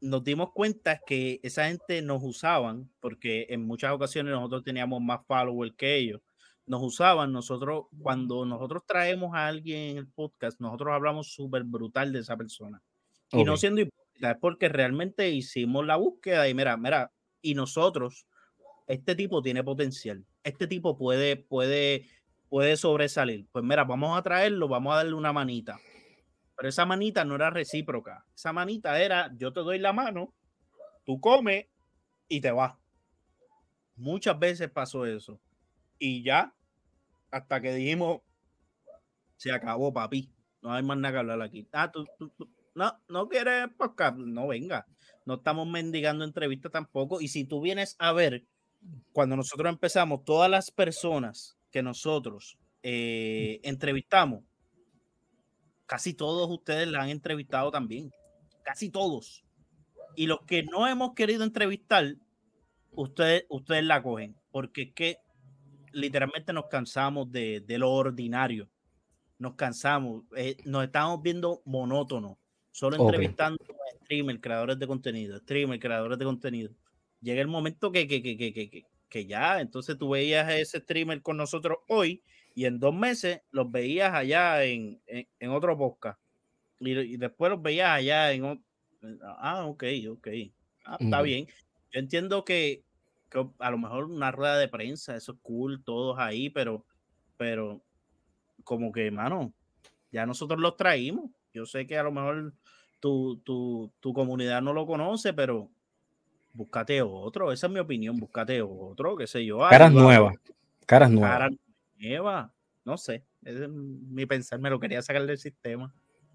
nos dimos cuenta que esa gente nos usaban, porque en muchas ocasiones nosotros teníamos más followers que ellos nos usaban, nosotros, cuando nosotros traemos a alguien en el podcast, nosotros hablamos súper brutal de esa persona. Y no siendo hipócrita, es porque realmente hicimos la búsqueda y mira, mira, y nosotros, este tipo tiene potencial, este tipo puede, puede, puede sobresalir. Pues mira, vamos a traerlo, vamos a darle una manita. Pero esa manita no era recíproca. Esa manita era, yo te doy la mano, tú comes y te vas. Muchas veces pasó eso. Y ya, hasta que dijimos, se acabó, papi. No hay más nada que hablar aquí. Ah, tú, no, no quieres podcast. No venga. No estamos mendigando entrevistas tampoco. Y si tú vienes a ver, cuando nosotros empezamos, todas las personas que nosotros eh, entrevistamos, casi todos ustedes la han entrevistado también. Casi todos. Y los que no hemos querido entrevistar, ustedes, ustedes la cogen. Porque es que literalmente nos cansamos de, lo ordinario. Nos cansamos, eh, nos estamos viendo monótonos, solo entrevistando a streamers, creadores de contenido, streamers, creadores de contenido. Llega el momento que, que, que, que, que ya, entonces tú veías a ese streamer con nosotros hoy y en dos meses los veías allá en, en, otro podcast. Y, después los veías allá en Ah, ok, ok. Ah, está bien. Yo entiendo que, a lo mejor una rueda de prensa, eso es cool, todos ahí, pero, pero como que, mano, ya nosotros los traímos. Yo sé que a lo mejor tu, tu, tu comunidad no lo conoce, pero búscate otro, esa es mi opinión, búscate otro, qué sé yo. Caras nuevas, caras nuevas. Caras nuevas, no sé, es mi pensar, me lo quería sacar del sistema.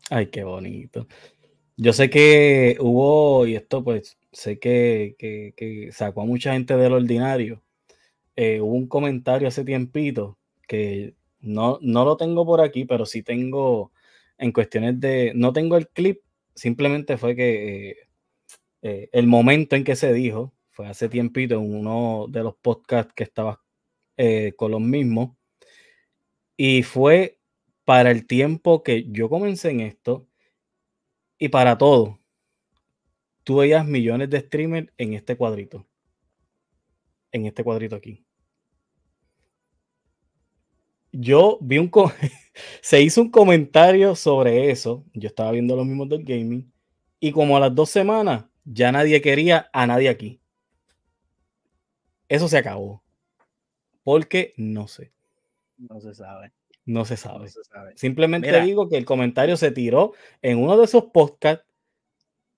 Ay, qué bonito. Yo sé que hubo, y esto pues sé que, sacó a mucha gente del ordinario. Eh, hubo un comentario hace tiempito que no, no lo tengo por aquí, pero sí tengo en cuestiones de, no tengo el clip, simplemente fue que eh, eh, el momento en que se dijo, fue hace tiempito en uno de los podcasts que estaba con los mismos, y fue para el tiempo que yo comencé en esto y para todo tú veías millones de streamers en este cuadrito. En este cuadrito aquí. Yo vi un. se hizo un comentario sobre eso. Yo estaba viendo los mismos del gaming. Y como a las dos semanas, ya nadie quería a nadie aquí. Eso se acabó. Porque no sé. No se sabe. No se sabe. Simplemente digo que el comentario se tiró en uno de esos podcasts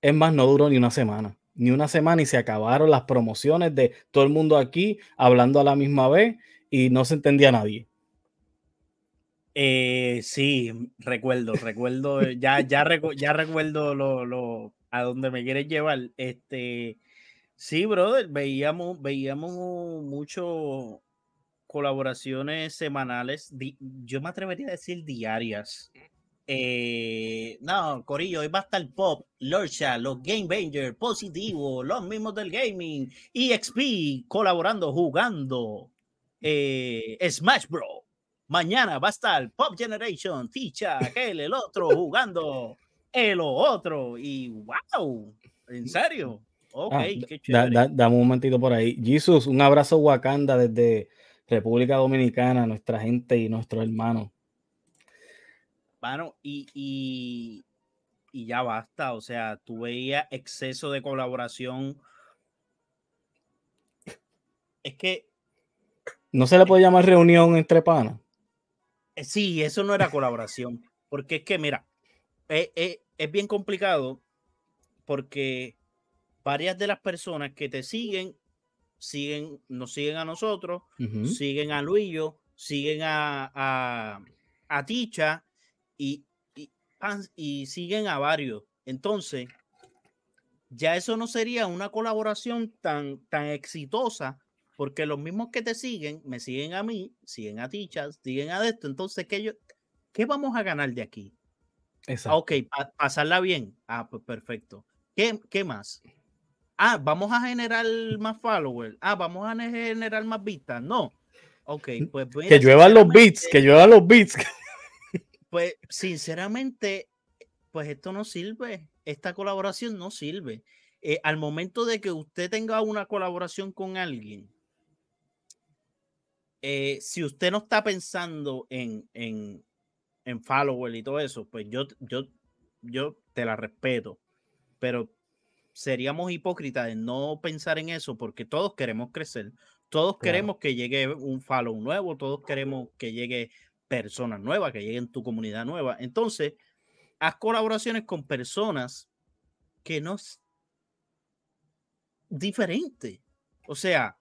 es más, no duró ni una semana. Ni una semana y se acabaron las promociones de todo el mundo aquí hablando a la misma vez y no se entendía nadie. Eh, sí, recuerdo, recuerdo, eh, ya, ya, ya recuerdo lo, a dónde me quieres llevar. Este, sí, brother, veíamos, veíamos mucho colaboraciones semanales, yo me atrevería a decir diarias, eh, no, Corillo, hoy va a estar Pop, Lorcha, los Game Banger, Positivo, los mismos del gaming, EXP colaborando, jugando, eh, Smash Bro. Mañana va a estar Pop Generation, Ticha, aquel, el otro, jugando el otro. Y wow, en serio. Ok, ah, qué chévere. dame un momentito por ahí. Jesus, un abrazo Wakanda desde República Dominicana, nuestra gente y nuestros hermanos y, ya basta. O sea, tú veías exceso de colaboración. Es que. ¿No se le puede llamar reunión entre panas? Eh, sí, eso no era colaboración. Porque es que, mira, es, es, es bien complicado porque varias de las personas que te siguen, siguen, nos siguen a nosotros, siguen a Luillo, siguen a, a, a Ticha y, y siguen a varios. Entonces, ya eso no sería una colaboración tan, tan exitosa porque los mismos que te siguen, me siguen a mí, siguen a Ticha, siguen a esto. Entonces, ¿qué, yo, ¿qué vamos a ganar de aquí? Exacto. ok, pa- pasarla bien. Ah, pues perfecto. ¿Qué, ¿Qué más? Ah, vamos a generar más followers. Ah, vamos a ne- generar más vistas. No. Ok, pues mira, que lluevan los beats, que lluevan los beats. Pues sinceramente, pues esto no sirve. Esta colaboración no sirve. Eh, al momento de que usted tenga una colaboración con alguien, eh, si usted no está pensando en, en, en follower y todo eso, pues yo, yo, yo te la respeto. Pero seríamos hipócritas de no pensar en eso porque todos queremos crecer. Todos Claro. queremos que llegue un follow nuevo, todos queremos que llegue personas nuevas, que lleguen tu comunidad nueva. Entonces, haz colaboraciones con personas que no es diferente. O sea,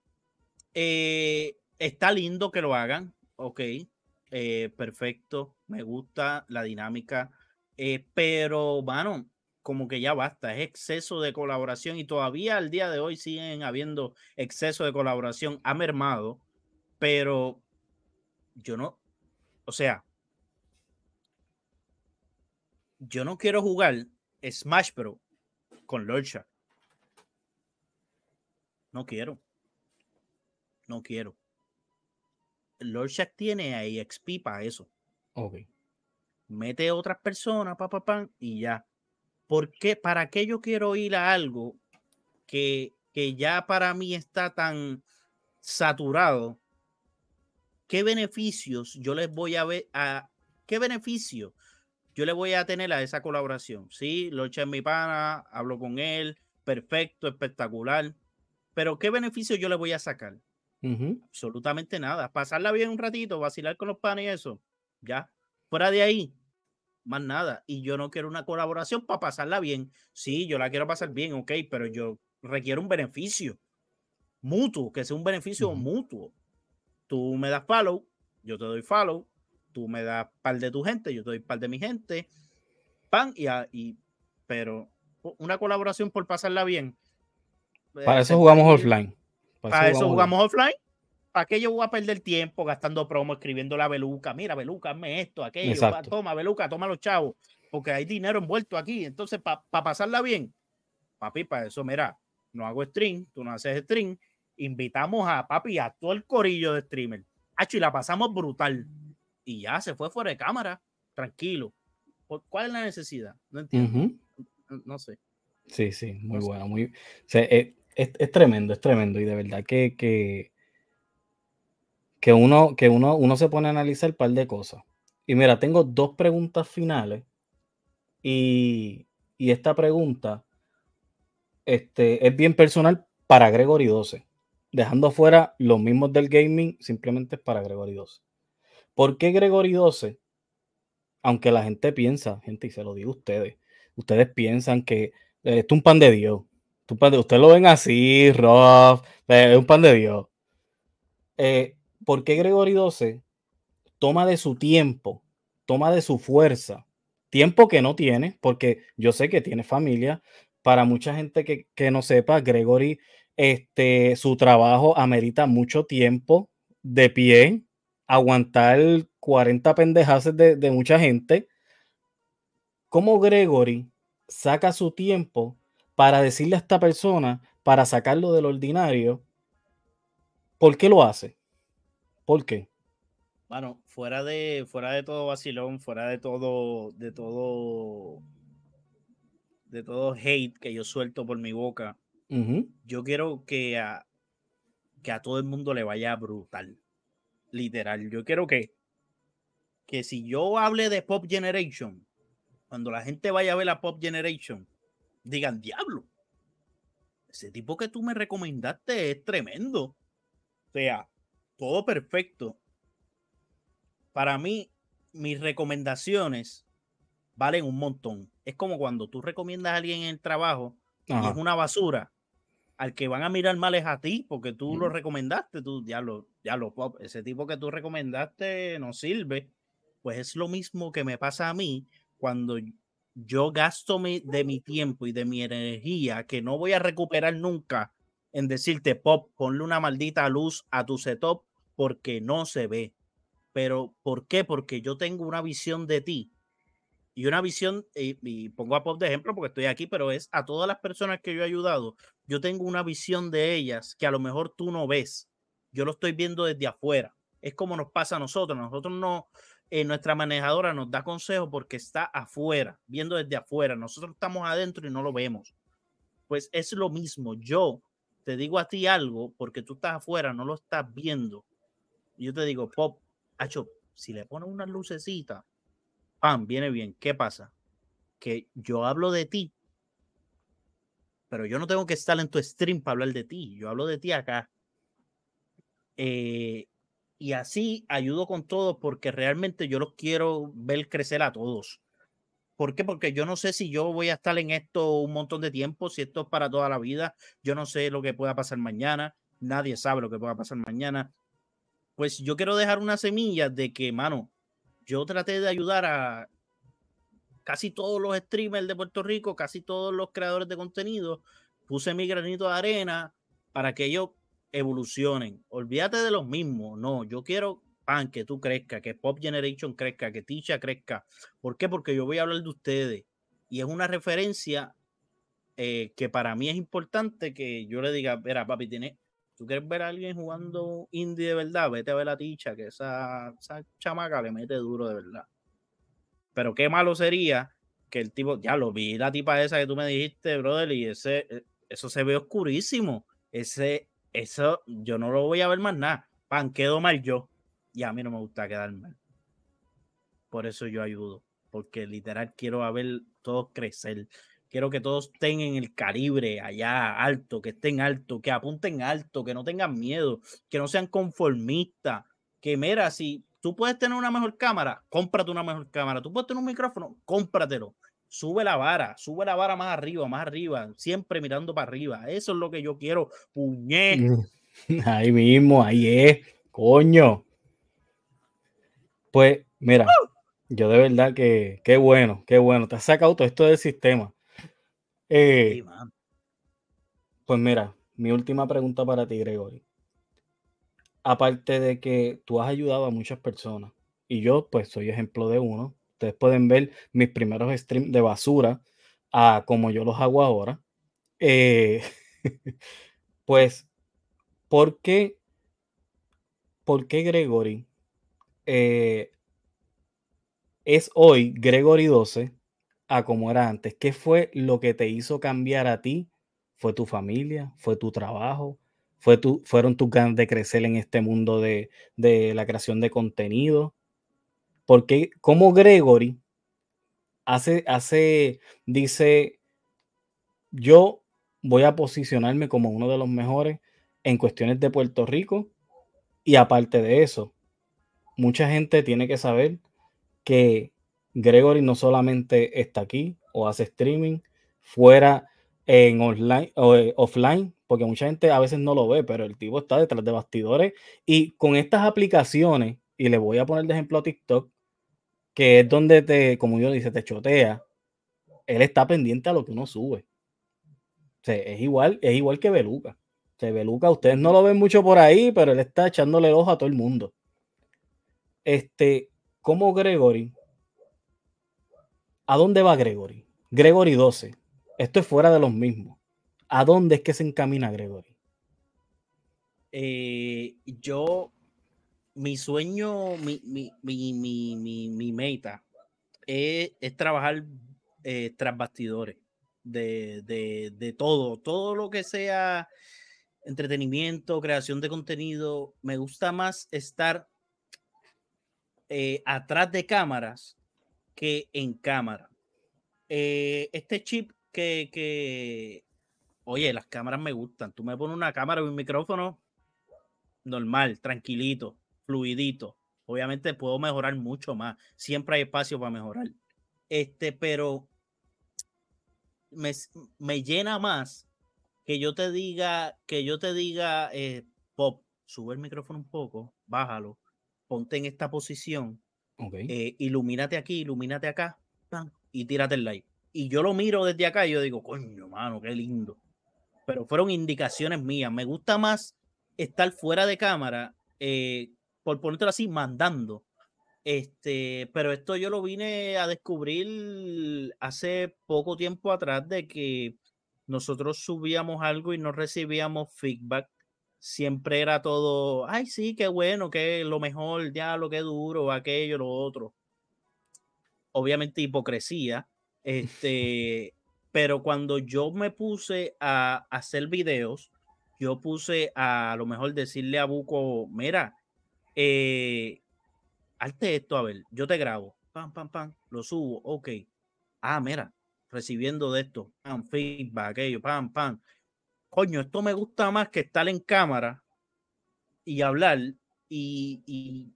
eh, está lindo que lo hagan, ok, eh, perfecto, me gusta la dinámica, eh, pero, bueno, como que ya basta, es exceso de colaboración y todavía al día de hoy siguen habiendo exceso de colaboración, ha mermado, pero yo no, o sea, yo no quiero jugar Smash Bros con Lord Shark. No quiero. No quiero. Lord Shack tiene a EXP para eso. Ok. Mete otras personas, pa, y ya. ¿Por qué? ¿Para qué yo quiero ir a algo que, que ya para mí está tan saturado? ¿Qué beneficios yo les voy a ver a qué beneficio yo le voy a tener a esa colaboración? Sí, Lord Shack es mi pana, hablo con él, perfecto, espectacular. Pero ¿qué beneficio yo le voy a sacar? Absolutamente nada. Pasarla bien un ratito, vacilar con los panes y eso. Ya. Fuera de ahí, más nada. Y yo no quiero una colaboración para pasarla bien. Sí, yo la quiero pasar bien, ok, pero yo requiero un beneficio mutuo, que sea un beneficio mutuo. Tú me das follow, yo te doy follow. Tú me das par de tu gente, yo te doy par de mi gente. Pan y, a- y pero una colaboración por pasarla bien. Para eh, eso jugamos offline. Para eso jugamos offline. ¿Para qué yo voy a perder tiempo gastando promo, escribiendo la beluca? Mira, beluca, hazme esto, aquello. pa- Exacto. toma, beluca, toma los chavos. Porque hay dinero envuelto aquí. Entonces, para pasarla bien, papi, para eso, mira, no hago stream, tú no haces stream. Invitamos a papi a todo el corillo de streamer. Hacho, y la pasamos brutal. Y ya se fue fuera de cámara, tranquilo. ¿Por- ¿Cuál es la necesidad? No entiendo. Ujú. no- No sé. Sí, sí, muy No sé. bueno. Muy, o sea, es, es- es tremendo, es tremendo. Y de verdad que, que, que, uno, que uno, uno se pone a analizar un par de cosas. Y mira, tengo dos preguntas finales. Y, y esta pregunta este, es bien personal para Gregory 12. Dejando fuera los mismos del gaming, simplemente es para Gregory 12. ¿Por qué Gregory 12? Aunque la gente piensa, gente, y se lo digo a ustedes, ustedes piensan que eh, es un pan de Dios. Ustedes lo ven así, rough, es un pan de Dios. Eh, ¿Por qué Gregory 12 toma de su tiempo, toma de su fuerza, tiempo que no tiene, porque yo sé que tiene familia. Para mucha gente que, que no sepa, Gregory, este, su trabajo amerita mucho tiempo de pie, aguantar 40 pendejaces de, de mucha gente. ¿Cómo Gregory saca su tiempo para decirle a esta persona, para sacarlo del ordinario? ¿Por qué lo hace? ¿Por qué? Bueno, fuera de, fuera de todo vacilón, fuera de todo, de todo, de todo hate que yo suelto por mi boca, yo quiero que a, que a todo el mundo le vaya brutal. Literal. Yo quiero que, que si yo hable de Pop Generation, cuando la gente vaya a ver la Pop Generation, digan, diablo, ese tipo que tú me recomendaste es tremendo. O sea, todo perfecto. Para mí, mis recomendaciones valen un montón. Es como cuando tú recomiendas a alguien en el trabajo y es una basura, al que van a mirar mal es a ti, porque tú lo recomendaste, tú ya lo, ya lo, ese tipo que tú recomendaste no sirve. Pues es lo mismo que me pasa a mí cuando yo gasto de mi tiempo y de mi energía que no voy a recuperar nunca en decirte, Pop, ponle una maldita luz a tu setup porque no se ve. Pero, ¿por qué? Porque yo tengo una visión de ti y una visión, y, pongo a Pop de ejemplo porque estoy aquí, pero es a todas las personas que yo he ayudado, yo tengo una visión de ellas que a lo mejor tú no ves. Yo lo estoy viendo desde afuera. Es como nos pasa a nosotros. Nosotros no, eh, nuestra manejadora nos da consejo porque está afuera, viendo desde afuera. Nosotros estamos adentro y no lo vemos. Pues es lo mismo. Yo te digo a ti algo porque tú estás afuera, no lo estás viendo. Yo te digo, Pop, Hacho, si le pones una lucecita, pam, viene bien. ¿Qué pasa? Que yo hablo de ti, pero yo no tengo que estar en tu stream para hablar de ti. Yo hablo de ti acá. Eh, y así ayudo con todos porque realmente yo los quiero ver crecer a todos. ¿Por qué? Porque yo no sé si yo voy a estar en esto un montón de tiempo, si esto es para toda la vida. Yo no sé lo que pueda pasar mañana. Nadie sabe lo que pueda pasar mañana. Pues yo quiero dejar una semilla de que, mano, yo traté de ayudar a casi todos los streamers de Puerto Rico, casi todos los creadores de contenido, puse mi granito de arena para que ellos evolucionen. Olvídate de los mismos, no, yo quiero pan que tú crezca, que Pop Generation crezca, que Ticha crezca. ¿Por qué? Porque yo voy a hablar de ustedes y es una referencia eh, que para mí es importante que yo le diga, mira, papi, tiene tú quieres ver a alguien jugando indie de verdad, vete a ver la ticha, que esa, esa chamaca le mete duro de verdad. Pero qué malo sería que el tipo, ya lo vi, la tipa esa que tú me dijiste, brother, y ese, e, eso se ve oscurísimo. Ese, eso, yo no lo voy a ver más nada. Pan, quedo mal yo. Y a mí no me gusta quedar mal. Por eso yo ayudo. Porque literal quiero ver todos crecer. Quiero que todos estén en el calibre allá alto, que estén alto, que apunten alto, que no tengan miedo, que no sean conformistas. Que mira, si tú puedes tener una mejor cámara, cómprate una mejor cámara. Tú puedes tener un micrófono, cómpratelo. Sube la vara, sube la vara más arriba, más arriba, siempre mirando para arriba. Eso es lo que yo quiero. Puñet. Ahí mismo, ahí es, coño. Pues, mira, yo de verdad que qué bueno, qué bueno. Te has sacado todo esto del sistema. Eh, pues mira, mi última pregunta para ti, Gregory. Aparte de que tú has ayudado a muchas personas y yo pues soy ejemplo de uno, ustedes pueden ver mis primeros streams de basura a como yo los hago ahora. Eh, pues, ¿por qué, por qué Gregory eh, es hoy Gregory 12 a como era antes? ¿Qué fue lo que te hizo cambiar a ti? ¿Fue tu familia? ¿Fue tu trabajo? ¿Fue tu, ¿Fueron tus ganas de crecer en este mundo de, la creación de contenido? Porque como Gregory hace, hace, dice, yo voy a posicionarme como uno de los mejores en cuestiones de Puerto Rico y aparte de eso, mucha gente tiene que saber que Gregory no solamente está aquí o hace streaming, fuera en online o eh, offline, porque mucha gente a veces no lo ve, pero el tipo está detrás de bastidores y con estas aplicaciones, y le voy a poner de ejemplo a TikTok, que es donde te, como yo dice, te chotea, él está pendiente a lo que uno sube. Sea, es igual, es igual que Beluca. O Beluca, ustedes no lo ven mucho por ahí, pero él está echándole ojo a todo el mundo. Este, como Gregory ¿A dónde va Gregory? Gregory 12. Esto es fuera de los mismos. ¿A dónde es que se encamina Gregory? Eh, yo, mi sueño, mi, mi, mi, mi meta es, trabajar eh, tras bastidores de, de, de todo, todo lo que sea entretenimiento, creación de contenido. Me gusta más estar eh, atrás de cámaras que en cámara. Eh, este chip que, que, oye, las cámaras me gustan. Tú me pones una cámara y un micrófono normal, tranquilito, fluidito. Obviamente puedo mejorar mucho más. Siempre hay espacio para mejorar. Este, pero me, me llena más que yo te diga, que yo te diga, eh, Pop, sube el micrófono un poco, bájalo, ponte en esta posición, eh, ilumínate aquí, ilumínate acá, y tírate el like. Y yo lo miro desde acá y yo digo, coño, mano, qué lindo. Pero fueron indicaciones mías. Me gusta más estar fuera de cámara, eh, por ponértelo así, mandando. Este, pero esto yo lo vine a descubrir hace poco tiempo atrás de que nosotros subíamos algo y no recibíamos feedback. Siempre era todo, ay, sí, qué bueno, que lo mejor, ya lo que duro, aquello, lo otro. Obviamente hipocresía. Este, pero cuando yo me puse a hacer videos, yo puse a, lo mejor decirle a Buco, mira, eh, hazte esto, a ver, yo te grabo, pam, pam, pam, lo subo, ok. Ah, mira, recibiendo de esto, pam, feedback, aquello, pam, pam. Coño, esto me gusta más que estar en cámara y hablar y, y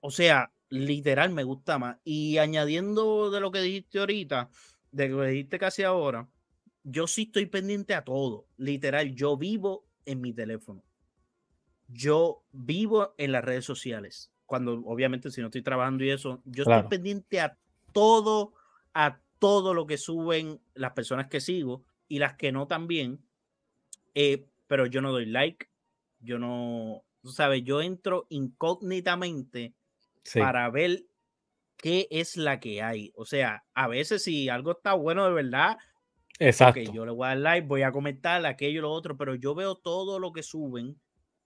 o sea, literal me gusta más. Y añadiendo de lo que dijiste ahorita, de lo que dijiste casi ahora, yo sí estoy pendiente a todo. Literal, yo vivo en mi teléfono. Yo vivo en las redes sociales. Cuando, obviamente, si no estoy trabajando y eso, yo estoy pendiente a todo, a todo lo que suben las personas que sigo y las que no también. Eh, pero yo no doy like. Yo no, sabes, yo entro incógnitamente para ver qué es la que hay. O sea, a veces si algo está bueno de verdad, Exacto. yo le voy a dar like, voy a comentar aquello y lo otro, pero yo veo todo lo que suben,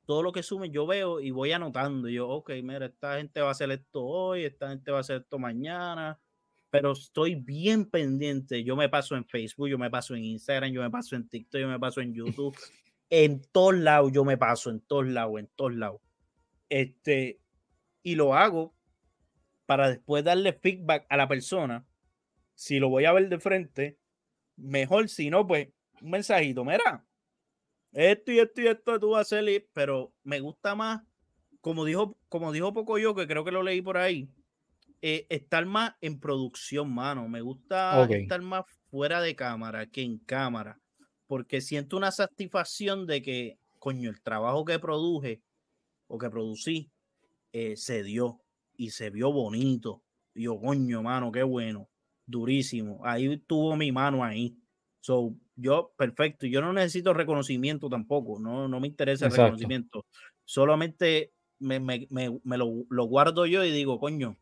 todo lo que suben, yo veo y voy anotando. yo, ok, mira, esta gente va a hacer esto hoy, esta gente va a hacer esto mañana, pero estoy bien pendiente. Yo me paso en Facebook, yo me paso en Instagram, yo me paso en TikTok, yo me paso en YouTube. en todos lados yo me paso, en todos lados, en todos lados. Este, y lo hago para después darle feedback a la persona. Si lo voy a ver de frente, mejor. Si no, pues un mensajito. Mira, esto y esto y esto tú vas a hacer, pero me gusta más, como dijo, como dijo poco yo, que creo que lo leí por ahí, eh, estar más en producción, mano. Me gusta estar más fuera de cámara que en cámara, porque siento una satisfacción de que, coño, el trabajo que produje o que producí eh, se dio y se vio bonito. Y yo, coño, mano, qué bueno. Durísimo. Ahí tuvo mi mano ahí. So, yo, perfecto. Yo no necesito reconocimiento tampoco. No, no me interesa el reconocimiento. Solamente me, me, me, me lo, lo, guardo yo y digo, coño,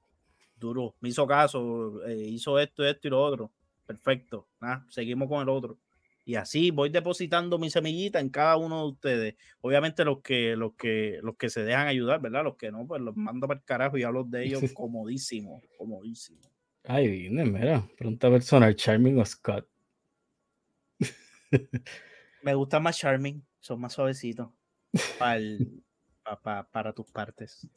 duro. Me hizo caso, eh, hizo esto, esto y lo otro. Perfecto. Ah, seguimos con el otro. Y así voy depositando mi semillita en cada uno de ustedes. Obviamente los que, los que, los que se dejan ayudar, ¿verdad? Los que no, pues los mando para el carajo y hablo de ellos comodísimo, comodísimo. Ay, viene, mira, pregunta personal, Charming o Scott. Me gusta más Charming, son más suavecitos para, para tus partes.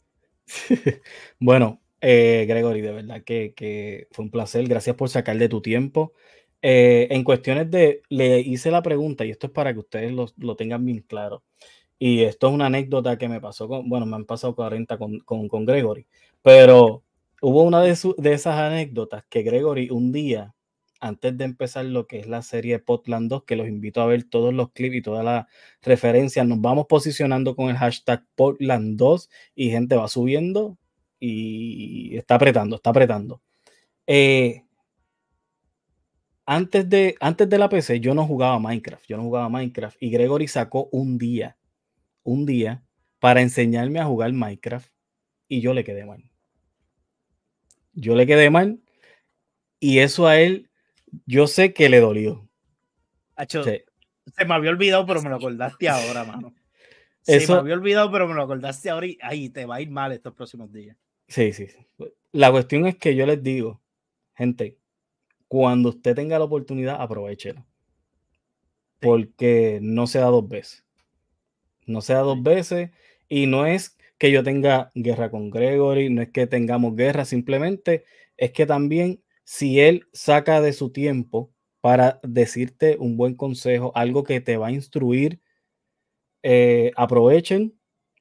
bueno, eh, Gregory, de verdad que, que, fue un placer. Gracias por sacar de tu tiempo. Eh, en cuestiones de, le hice la pregunta y esto es para que ustedes lo, tengan bien claro. Y esto es una anécdota que me pasó con, bueno, me han pasado 40 con, con, Gregory, pero hubo una de, de, esas anécdotas que Gregory un día, antes de empezar lo que es la serie Potland 2, que los invito a ver todos los clips y todas las referencias, nos vamos posicionando con el hashtag Potland 2 y gente va subiendo y está apretando, está apretando. Eh, antes de, antes de la PC yo no jugaba Minecraft, yo no jugaba Minecraft y Gregory sacó un día, un día para enseñarme a jugar Minecraft y yo le quedé mal. Yo le quedé mal y eso a él, yo sé que le dolió. Se me había olvidado, pero me lo acordaste ahora, mano. Se me había olvidado, pero me lo acordaste ahora y ahí te va a ir mal estos próximos días. Sí, sí. La cuestión es que yo les digo, gente, cuando usted tenga la oportunidad, aprovechela. Porque no se da dos veces. No se da dos veces. Y no es que yo tenga guerra con Gregory, no es que tengamos guerra, simplemente es que también si él saca de su tiempo para decirte un buen consejo, algo que te va a instruir, eh, aprovechen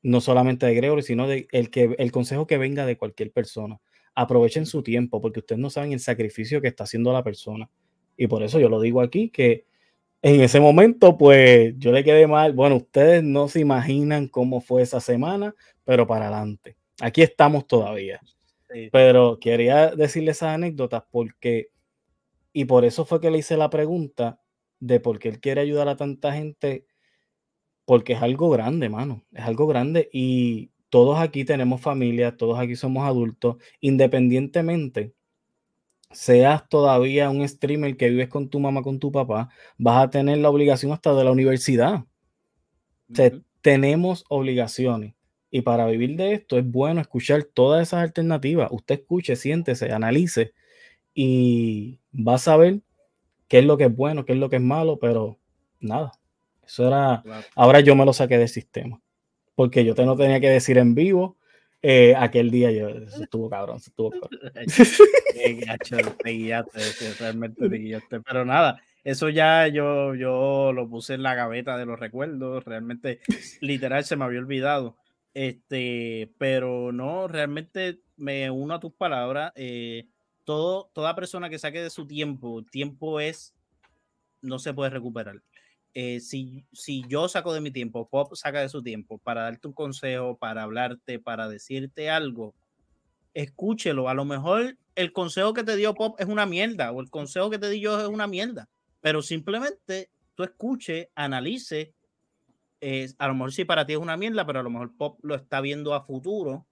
no solamente de Gregory, sino de el, que, el consejo que venga de cualquier persona. aprovechen su tiempo porque ustedes no saben el sacrificio que está haciendo la persona. Y por eso yo lo digo aquí, que en ese momento, pues yo le quedé mal. Bueno, ustedes no se imaginan cómo fue esa semana, pero para adelante. Aquí estamos todavía. Pero quería decirle esas anécdotas porque, y por eso fue que le hice la pregunta de por qué él quiere ayudar a tanta gente, porque es algo grande, mano. Es algo grande y todos aquí tenemos familia, todos aquí somos adultos, independientemente seas todavía un streamer que vives con tu mamá, con tu papá, vas a tener la obligación hasta de la universidad. tenemos obligaciones. Y para vivir de esto es bueno escuchar todas esas alternativas. Usted escuche, siéntese, analice y va a saber qué es lo que es bueno, qué es lo que es malo, pero nada. Eso era. Ahora yo me lo saqué del sistema. Porque yo te no tenía que decir en vivo eh, aquel día yo, eso estuvo cabrón, eso estuvo cabrón. realmente Pero nada, eso ya yo, yo lo puse en la gaveta de los recuerdos. Realmente, literal, se me había olvidado. Este, pero no, realmente me uno a tus palabras. Eh, todo, toda persona que saque de su tiempo, tiempo es, no se puede recuperar. Eh, si, si yo saco de mi tiempo, Pop saca de su tiempo para darte un consejo, para hablarte, para decirte algo, escúchelo. A lo mejor el consejo que te dio Pop es una mierda o el consejo que te di yo es una mierda, pero simplemente tú escuche, analice. Eh, a lo mejor sí para ti es una mierda, pero a lo mejor Pop lo está viendo a futuro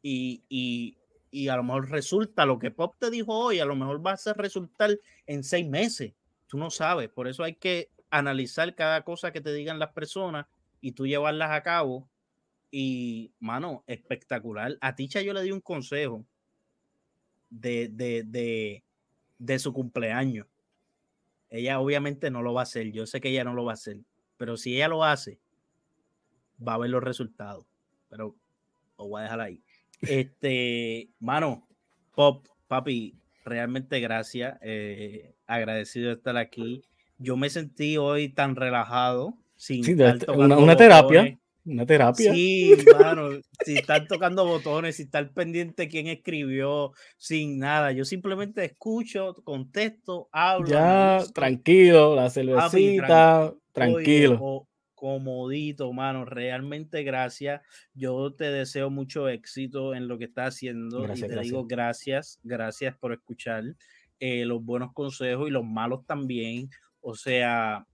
y, y, y a lo mejor resulta lo que Pop te dijo hoy, a lo mejor va a ser resultar en seis meses. Tú no sabes, por eso hay que analizar cada cosa que te digan las personas y tú llevarlas a cabo. Y, mano, espectacular. A Ticha yo le di un consejo de, de, de, de su cumpleaños. Ella obviamente no lo va a hacer. Yo sé que ella no lo va a hacer. Pero si ella lo hace, va a ver los resultados. Pero lo voy a dejar ahí. Este, mano, Pop, papi, realmente gracias. Eh, agradecido de estar aquí yo me sentí hoy tan relajado. Sin una, terapia. Una terapia. Sí, mano, sin estar tocando botones, sin estar pendiente quién escribió, sin nada. Yo simplemente escucho, contesto, hablo. Ya, tranquilo, la cervecita, tranquilo. Comodito, mano. Realmente gracias. Yo te deseo mucho éxito en lo que estás haciendo. y te digo gracias, gracias por escuchar eh, los buenos consejos y los malos también. O sea,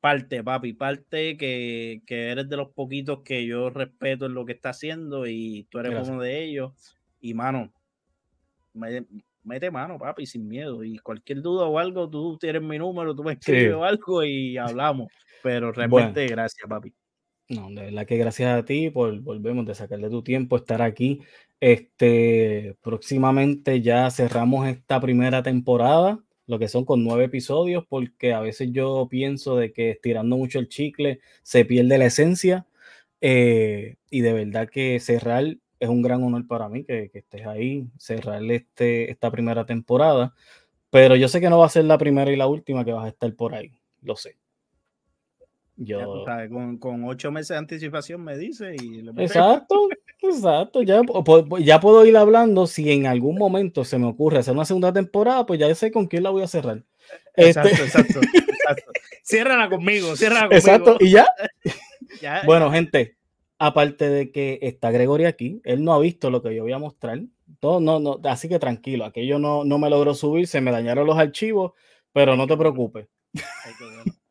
parte, papi, parte que, que, eres de los poquitos que yo respeto en lo que está haciendo y tú eres uno de ellos. Y mano, mete, mano, papi, sin miedo. Y cualquier duda o algo, tú tienes mi número, tú me escribes algo y hablamos. Pero realmente, gracias, papi. No, de verdad que gracias a ti por volvemos de sacarle tu tiempo, estar aquí. Este próximamente ya cerramos esta primera temporada lo que son con nueve episodios, porque a veces yo pienso de que estirando mucho el chicle se pierde la esencia. Eh, y de verdad que cerrar es un gran honor para mí que, estés ahí, cerrar este, esta primera temporada. Pero yo sé que no va a ser la primera y la última que vas a estar por ahí, lo sé. Yo... con, con, ocho meses de anticipación me dice y... Exacto, exacto. Ya, ya puedo ir hablando si en algún momento se me ocurre hacer una segunda temporada, pues ya sé con quién la voy a cerrar. Exacto, este... exacto, exacto. Ciérrala conmigo, ciérrala conmigo. Exacto, y ya. bueno, gente, aparte de que está Gregory aquí, él no ha visto lo que yo voy a mostrar. Todo, no, no, así que tranquilo, aquello no, no me logró subir, se me dañaron los archivos, pero no te preocupes.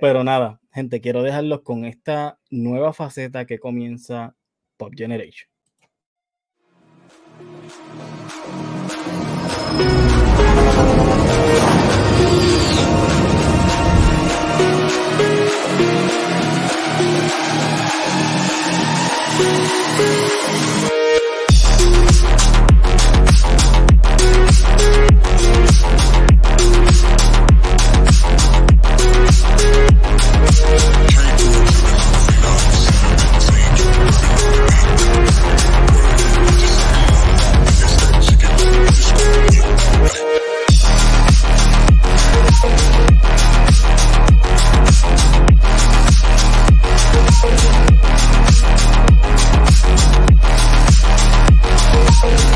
Pero nada, gente, quiero dejarlos con esta nueva faceta que comienza Pop Generation. Thank